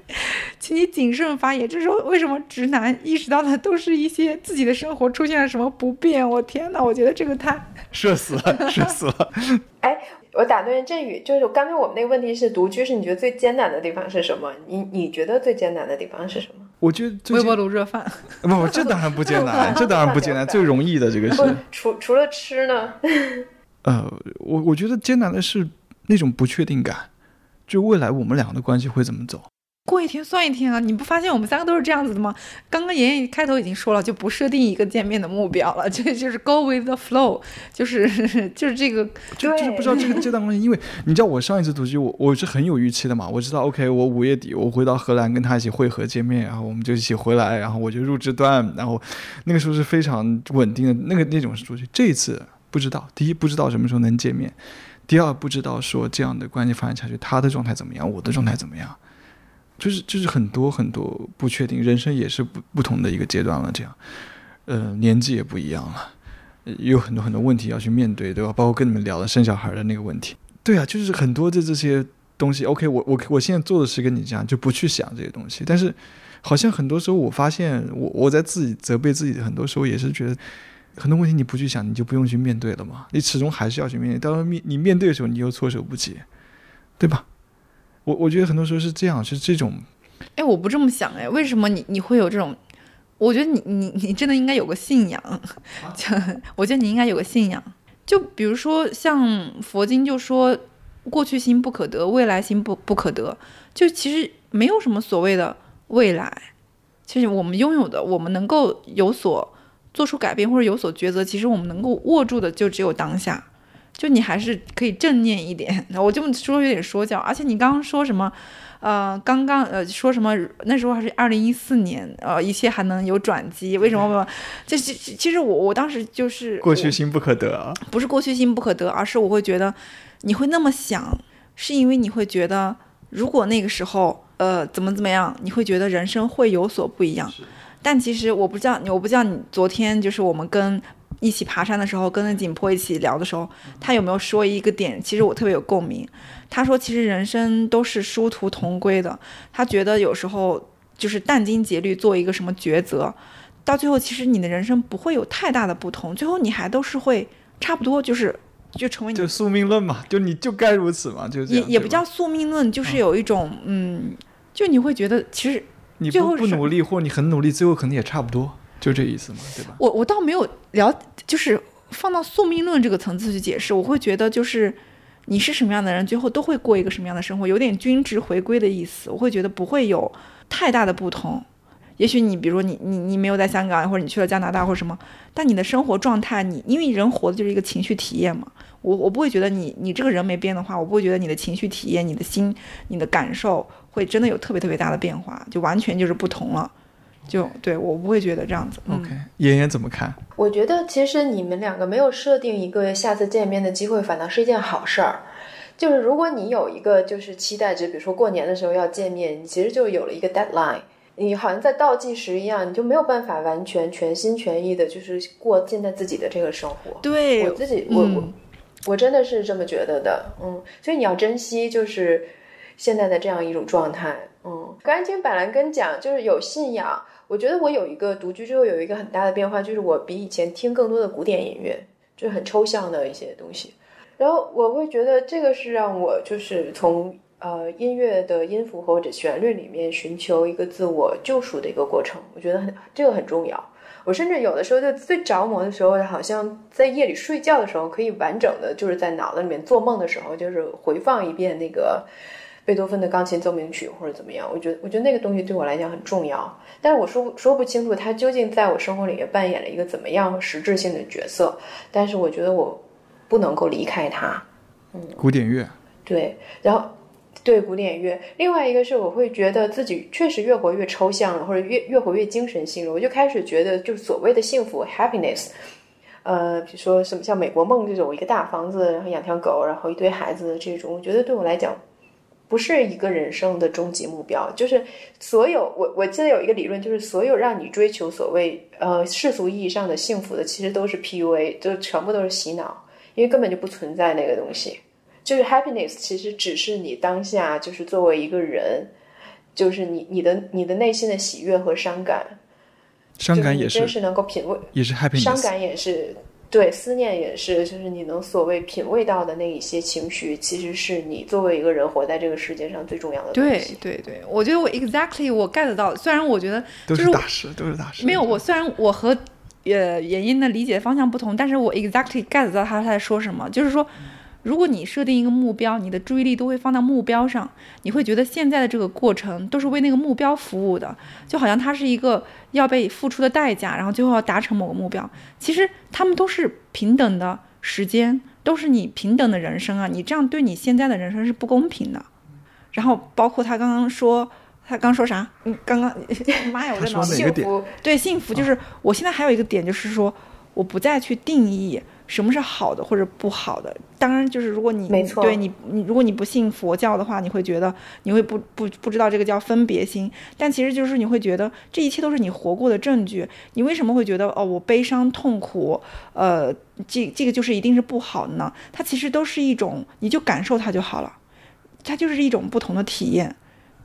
请你谨慎发言。这时候为什么直男意识到的都是一些自己的生活出现了什么不便？我天哪，我觉得这个太 社死了，社死了。哎。我打断振宇，就是刚才我们那个问题是独居，是你觉得最艰难的地方是什么？你你觉得最艰难的地方是什么？我觉得微波炉热饭。不不，这当然不艰难，这当然不艰难，最容易的这个是。除除了吃呢？呃，我我觉得艰难的是那种不确定感，就未来我们两个的关系会怎么走。过一天算一天啊！你不发现我们三个都是这样子的吗？刚刚妍妍开头已经说了，就不设定一个见面的目标了，这就是 go with the flow，就是 就是这个，就就是不知道这个 这段关系，因为你知道我上一次读机，我我是很有预期的嘛，我知道 OK，我五月底我回到荷兰跟他一起会合见面，然后我们就一起回来，然后我就入职端，然后那个时候是非常稳定的那个那种是出去。这一次不知道，第一不知道什么时候能见面，第二不知道说这样的关系发展下去，他的状态怎么样，我的状态怎么样。就是就是很多很多不确定，人生也是不不同的一个阶段了，这样，呃，年纪也不一样了，有很多很多问题要去面对，对吧？包括跟你们聊的生小孩的那个问题，对啊，就是很多的这些东西。OK，我我我现在做的是跟你这样，就不去想这些东西。但是，好像很多时候我发现，我我在自己责备自己很多时候，也是觉得很多问题你不去想，你就不用去面对了嘛。你始终还是要去面对，到时候面你面对的时候，你又措手不及，对吧？我我觉得很多时候是这样，是这种。哎，我不这么想哎，为什么你你会有这种？我觉得你你你真的应该有个信仰，就我觉得你应该有个信仰。就比如说像佛经就说，过去心不可得，未来心不不可得。就其实没有什么所谓的未来，其实我们拥有的，我们能够有所做出改变或者有所抉择，其实我们能够握住的就只有当下。就你还是可以正念一点。我这么说有点说教，而且你刚刚说什么？呃，刚刚呃说什么？那时候还是二零一四年，呃，一切还能有转机？为什么？这其其实我我当时就是过去心不可得啊，不是过去心不可得，而是我会觉得你会那么想，是因为你会觉得如果那个时候呃怎么怎么样，你会觉得人生会有所不一样。但其实我不知道，我不知道你昨天就是我们跟。一起爬山的时候，跟着景坡一起聊的时候，他有没有说一个点？其实我特别有共鸣。他说，其实人生都是殊途同归的。他觉得有时候就是殚精竭虑做一个什么抉择，到最后其实你的人生不会有太大的不同，最后你还都是会差不多，就是就成为就宿命论嘛，就你就该如此嘛，就也也不叫宿命论，就是有一种嗯，就你会觉得其实你不不努力，或你很努力，最后可能也差不多。就这意思嘛，对吧？我我倒没有了，就是放到宿命论这个层次去解释，我会觉得就是你是什么样的人，最后都会过一个什么样的生活，有点均值回归的意思。我会觉得不会有太大的不同。也许你比如说你你你没有在香港，或者你去了加拿大或者什么，但你的生活状态，你因为人活的就是一个情绪体验嘛。我我不会觉得你你这个人没变的话，我不会觉得你的情绪体验、你的心、你的感受会真的有特别特别大的变化，就完全就是不同了。就对我不会觉得这样子。OK，妍妍怎么看？我觉得其实你们两个没有设定一个下次见面的机会，反倒是一件好事儿。就是如果你有一个就是期待值，比如说过年的时候要见面，你其实就有了一个 deadline，你好像在倒计时一样，你就没有办法完全全心全意的，就是过现在自己的这个生活。对我自己，我我我真的是这么觉得的。嗯，所以你要珍惜，就是现在的这样一种状态。嗯，刚才听板蓝根讲，就是有信仰。我觉得我有一个独居之后有一个很大的变化，就是我比以前听更多的古典音乐，就是很抽象的一些东西。然后我会觉得这个是让我就是从呃音乐的音符或者旋律里面寻求一个自我救赎的一个过程。我觉得很这个很重要。我甚至有的时候就最着魔的时候，好像在夜里睡觉的时候，可以完整的就是在脑子里面做梦的时候，就是回放一遍那个。贝多芬的钢琴奏鸣曲或者怎么样，我觉得我觉得那个东西对我来讲很重要，但是我说说不清楚它究竟在我生活里面扮演了一个怎么样实质性的角色，但是我觉得我不能够离开它。嗯，古典乐，对，然后对古典乐，另外一个是我会觉得自己确实越活越抽象了，或者越越活越精神性了，我就开始觉得就是所谓的幸福 happiness，呃，比如说什么像美国梦这种一个大房子，然后养条狗，然后一堆孩子的这种，我觉得对我来讲。不是一个人生的终极目标，就是所有我我记得有一个理论，就是所有让你追求所谓呃世俗意义上的幸福的，其实都是 PUA，就全部都是洗脑，因为根本就不存在那个东西。就是 happiness 其实只是你当下就是作为一个人，就是你你的你的内心的喜悦和伤感，伤感也是真是能够品味，也是 happiness，伤感也是。对，思念也是，就是你能所谓品味到的那一些情绪，其实是你作为一个人活在这个世界上最重要的东西。对对对，我觉得我 exactly 我 get 到，虽然我觉得都是大师，都是大师。没有，我虽然我和呃原因的理解方向不同，但是我 exactly get 到他他在说什么，就是说。如果你设定一个目标，你的注意力都会放到目标上，你会觉得现在的这个过程都是为那个目标服务的，就好像它是一个要被付出的代价，然后最后要达成某个目标。其实他们都是平等的时间，都是你平等的人生啊！你这样对你现在的人生是不公平的。然后包括他刚刚说，他刚说啥？嗯，刚刚 妈呀，我在脑子幸福对幸福就是我现在还有一个点就是说，我不再去定义。什么是好的或者不好的？当然，就是如果你没错对你你如果你不信佛教的话，你会觉得你会不不不知道这个叫分别心。但其实就是你会觉得这一切都是你活过的证据。你为什么会觉得哦，我悲伤痛苦，呃，这这个就是一定是不好的呢？它其实都是一种，你就感受它就好了。它就是一种不同的体验，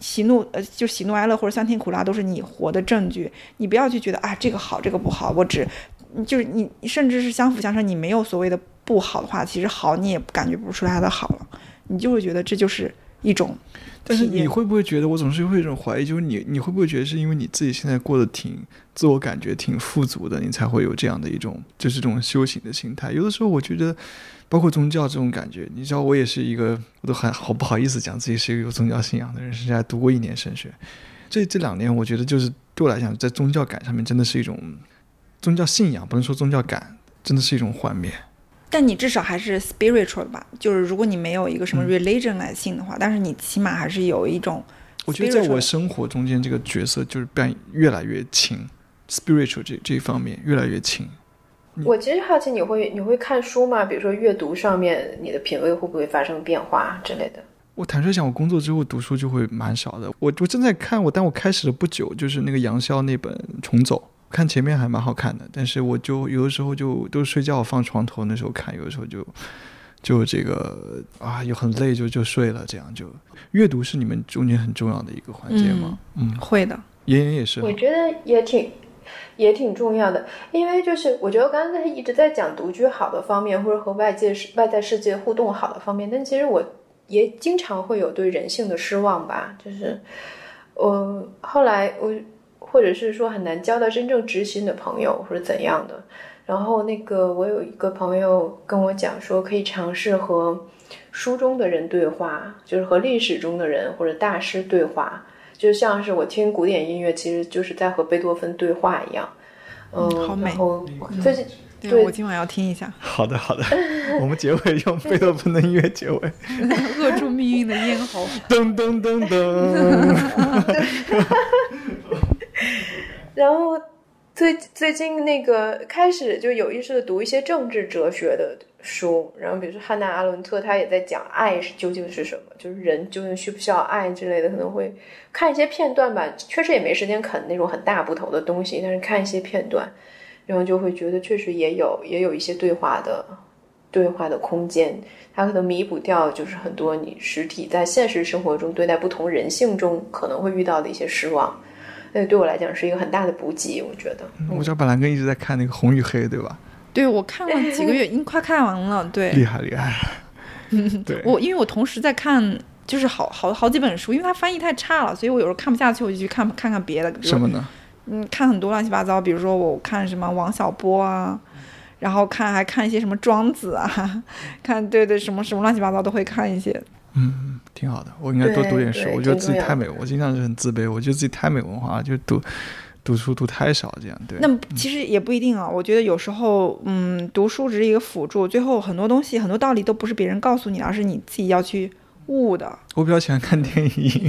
喜怒呃，就喜怒哀乐或者酸甜苦辣都是你活的证据。你不要去觉得啊，这个好，这个不好，我只。就是你，甚至是相辅相成。你没有所谓的不好的话，其实好你也感觉不出来它的好了，你就会觉得这就是一种。但是你会不会觉得，我总是会有一种怀疑，就是你你会不会觉得是因为你自己现在过得挺自我感觉挺富足的，你才会有这样的一种就是这种修行的心态？有的时候我觉得，包括宗教这种感觉，你知道，我也是一个，我都很好不好意思讲自己是一个有宗教信仰的人，甚至还读过一年神学。这这两年，我觉得就是对我来讲，在宗教感上面真的是一种。宗教信仰，不能说宗教感，真的是一种幻灭。但你至少还是 spiritual 吧，就是如果你没有一个什么 religion 来信的话，但是你起码还是有一种。我觉得在我生活中间，这个角色就是变越来越轻，spiritual 这这一方面越来越轻。我其实好奇，你会你会看书吗？比如说阅读上面，你的品味会不会发生变化之类的？我坦率讲，我工作之后读书就会蛮少的。我我正在看我，但我开始了不久，就是那个杨潇那本《重走》，看前面还蛮好看的，但是我就有的时候就都睡觉放床头那时候看，有的时候就就这个啊，又很累就就睡了，这样就阅读是你们中间很重要的一个环节吗？嗯，会的，妍妍也是，我觉得也挺。也挺重要的，因为就是我觉得刚才一直在讲独居好的方面，或者和外界世外在世界互动好的方面，但其实我也经常会有对人性的失望吧。就是我后来我或者是说很难交到真正知心的朋友，或者怎样的。然后那个我有一个朋友跟我讲说，可以尝试和书中的人对话，就是和历史中的人或者大师对话。就像是我听古典音乐，其实就是在和贝多芬对话一样。嗯，好美。最近，对我今晚要听一下。好的，好的。我们结尾用贝多芬的音乐结尾。扼住命运的咽喉。噔噔噔噔。然后。最最近那个开始就有意识的读一些政治哲学的书，然后比如说汉娜阿伦特，他也在讲爱是究竟是什么，就是人究竟需不需要爱之类的，可能会看一些片段吧。确实也没时间啃那种很大部头的东西，但是看一些片段，然后就会觉得确实也有也有一些对话的对话的空间，它可能弥补掉就是很多你实体在现实生活中对待不同人性中可能会遇到的一些失望。那对我来讲是一个很大的补给，我觉得。我知道本兰根一直在看那个《红与黑》，对吧？对，我看了几个月，已经快看完了。对，厉害厉害。对，我因为我同时在看，就是好好好几本书，因为它翻译太差了，所以我有时候看不下去，我就去看看看别的。什么呢？嗯，看很多乱七八糟，比如说我看什么王小波啊，然后看还看一些什么庄子啊，看对对什么什么乱七八糟都会看一些。嗯，挺好的。我应该多读点书。我觉得自己太美，我经常是很自卑。我觉得自己太没文化，就读读书读太少，这样对。那其实也不一定啊。我觉得有时候，嗯，读书只是一个辅助，最后很多东西、很多道理都不是别人告诉你，而是你自己要去悟的。我比较喜欢看电影，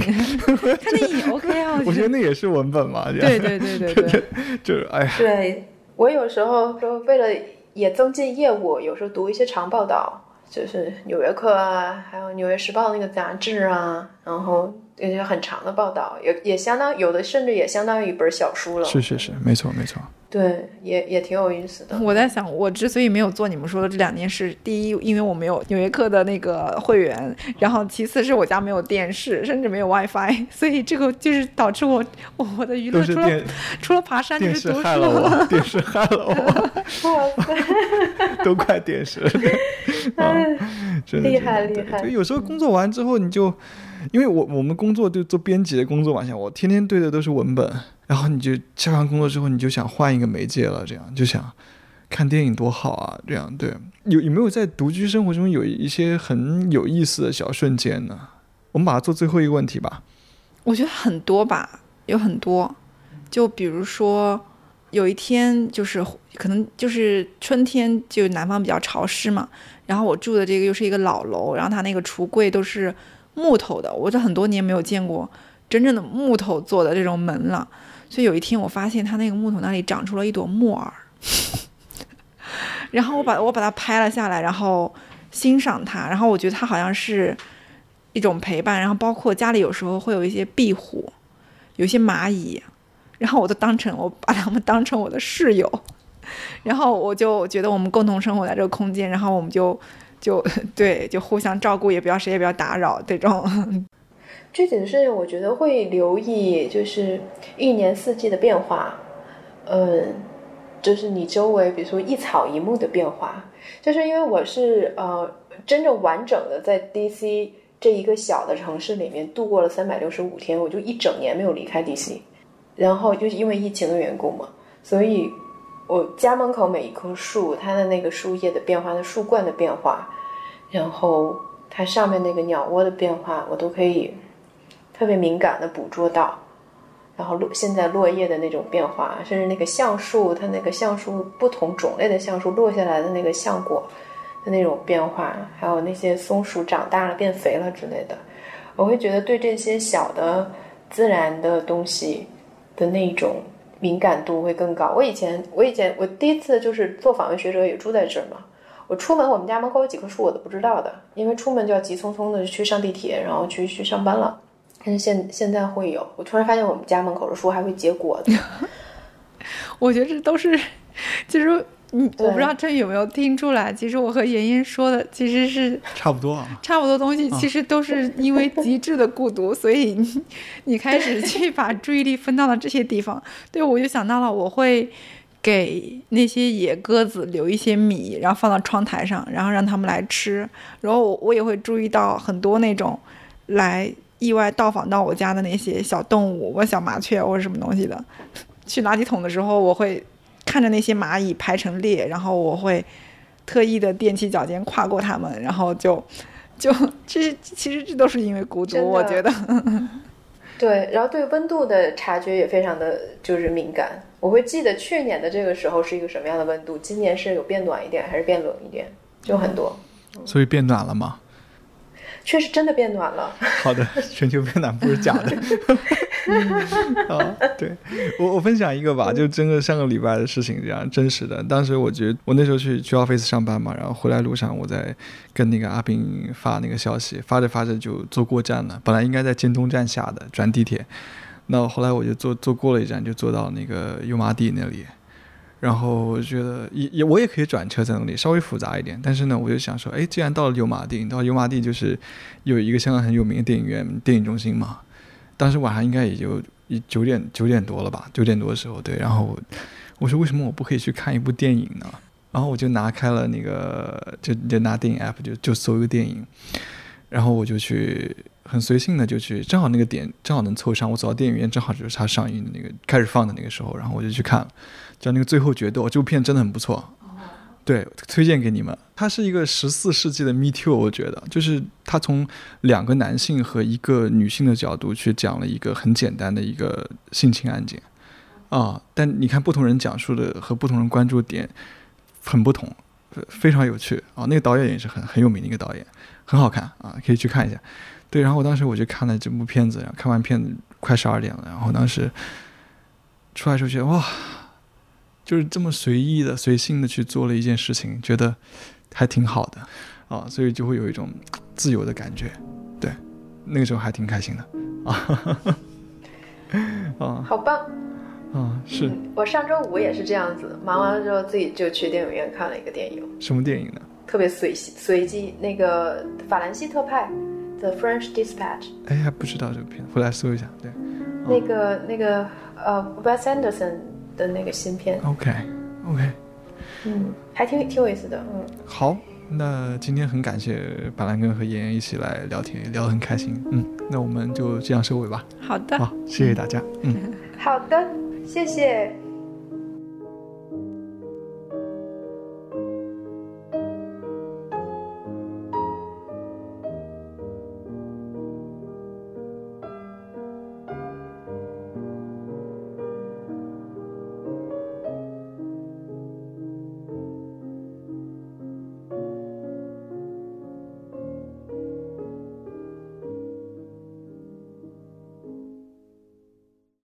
看电影 OK 啊。我觉得那也是文本嘛。对对对对对，就是哎呀。对我有时候说为了也增进业务，有时候读一些长报道。就是《纽约客》啊，还有《纽约时报》那个杂志啊，然后一些很长的报道，也也相当有的，甚至也相当于一本小书了。是是是，没错没错。对，也也挺有意思的。我在想，我之所以没有做你们说的这两件事，第一，因为我没有《纽约客》的那个会员，然后其次是我家没有电视，甚至没有 WiFi，所以这个就是导致我我的娱乐除了除了爬山就是读书。电视害了我，都怪电视。厉害厉害！就有时候工作完之后，你就因为我我们工作就做编辑的工作嘛，像我天天对的都是文本。然后你就下完工作之后，你就想换一个媒介了，这样就想看电影多好啊，这样对。有有没有在独居生活中有一些很有意思的小瞬间呢？我们把它做最后一个问题吧。我觉得很多吧，有很多。就比如说有一天，就是可能就是春天，就南方比较潮湿嘛。然后我住的这个又是一个老楼，然后它那个橱柜都是木头的，我这很多年没有见过真正的木头做的这种门了。所以有一天，我发现它那个木头那里长出了一朵木耳，然后我把我把它拍了下来，然后欣赏它，然后我觉得它好像是一种陪伴，然后包括家里有时候会有一些壁虎，有一些蚂蚁，然后我都当成我把它们当成我的室友，然后我就觉得我们共同生活在这个空间，然后我们就就 对就互相照顾，也不要谁也不要打扰这种。具体的事情，我觉得会留意，就是一年四季的变化，嗯，就是你周围，比如说一草一木的变化，就是因为我是呃真正完整的在 DC 这一个小的城市里面度过了三百六十五天，我就一整年没有离开 DC，然后就是因为疫情的缘故嘛，所以我家门口每一棵树，它的那个树叶的变化，的树冠的变化，然后它上面那个鸟窝的变化，我都可以。特别敏感的捕捉到，然后落现在落叶的那种变化，甚至那个橡树，它那个橡树不同种类的橡树落下来的那个橡果的那种变化，还有那些松鼠长大了变肥了之类的，我会觉得对这些小的自然的东西的那种敏感度会更高。我以前我以前我第一次就是做访问学者也住在这儿嘛，我出门我们家门口有几棵树我都不知道的，因为出门就要急匆匆的去上地铁，然后去去上班了。但是现现在会有，我突然发现我们家门口的树还会结果子。我觉得这都是，其实嗯，我不知道这有没有听出来。其实我和妍妍说的其实是差不多啊，差不多东西，其实都是因为极致的孤独，所以你你开始去把注意力分到了这些地方。对，我就想到了，我会给那些野鸽子留一些米，然后放到窗台上，然后让它们来吃。然后我我也会注意到很多那种来。意外到访到我家的那些小动物，我小麻雀或者什么东西的，去垃圾桶的时候，我会看着那些蚂蚁排成列，然后我会特意的踮起脚尖跨过它们，然后就 就这其实这都是因为孤独，我觉得。对，然后对温度的察觉也非常的就是敏感，我会记得去年的这个时候是一个什么样的温度，今年是有变暖一点还是变冷一点，就很多。所以变暖了吗？确实真的变暖了。好的，全球变暖不是假的。啊，对我我分享一个吧，就真的上个礼拜的事情，这样真实的。当时我觉得我那时候去去 office 上班嘛，然后回来路上我在跟那个阿斌发那个消息，发着发着就坐过站了。本来应该在京东站下的转地铁，那后来我就坐坐过了一站，就坐到那个油麻地那里。然后我觉得也也我也可以转车在那里，稍微复杂一点。但是呢，我就想说，哎，既然到了油麻地，到油麻地就是有一个香港很有名的电影院、电影中心嘛。当时晚上应该也就九点九点多了吧，九点多的时候，对。然后我说，为什么我不可以去看一部电影呢？然后我就拿开了那个，就就拿电影 app，就就搜一个电影。然后我就去很随性的就去，正好那个点正好能凑上，我走到电影院正好就是它上映的那个开始放的那个时候，然后我就去看了。叫那个《最后决斗》，这部片真的很不错，对，推荐给你们。它是一个十四世纪的 Me Too，我觉得，就是它从两个男性和一个女性的角度去讲了一个很简单的一个性侵案件，啊，但你看不同人讲述的和不同人关注点很不同，非常有趣啊。那个导演也是很很有名的一个导演，很好看啊，可以去看一下。对，然后我当时我就看了这部片子，然后看完片子快十二点了，然后当时出来时候觉得哇。就是这么随意的、随性的去做了一件事情，觉得还挺好的，啊，所以就会有一种自由的感觉，对，那个时候还挺开心的，啊，啊，好棒，啊，是我上周五也是这样子，忙完了之后自己就去电影院看了一个电影，什么电影呢？特别随随机，那个法兰西特派 The《French Dispatch》，哎，还不知道这个片，回来搜一下，对，那个那个呃，Wes Anderson。的那个芯片，OK，OK，嗯，还挺挺有意思的，嗯。好，那今天很感谢板蓝根和妍妍一起来聊天，聊得很开心，嗯，那我们就这样收尾吧。好的，好，谢谢大家，嗯，好的，谢谢。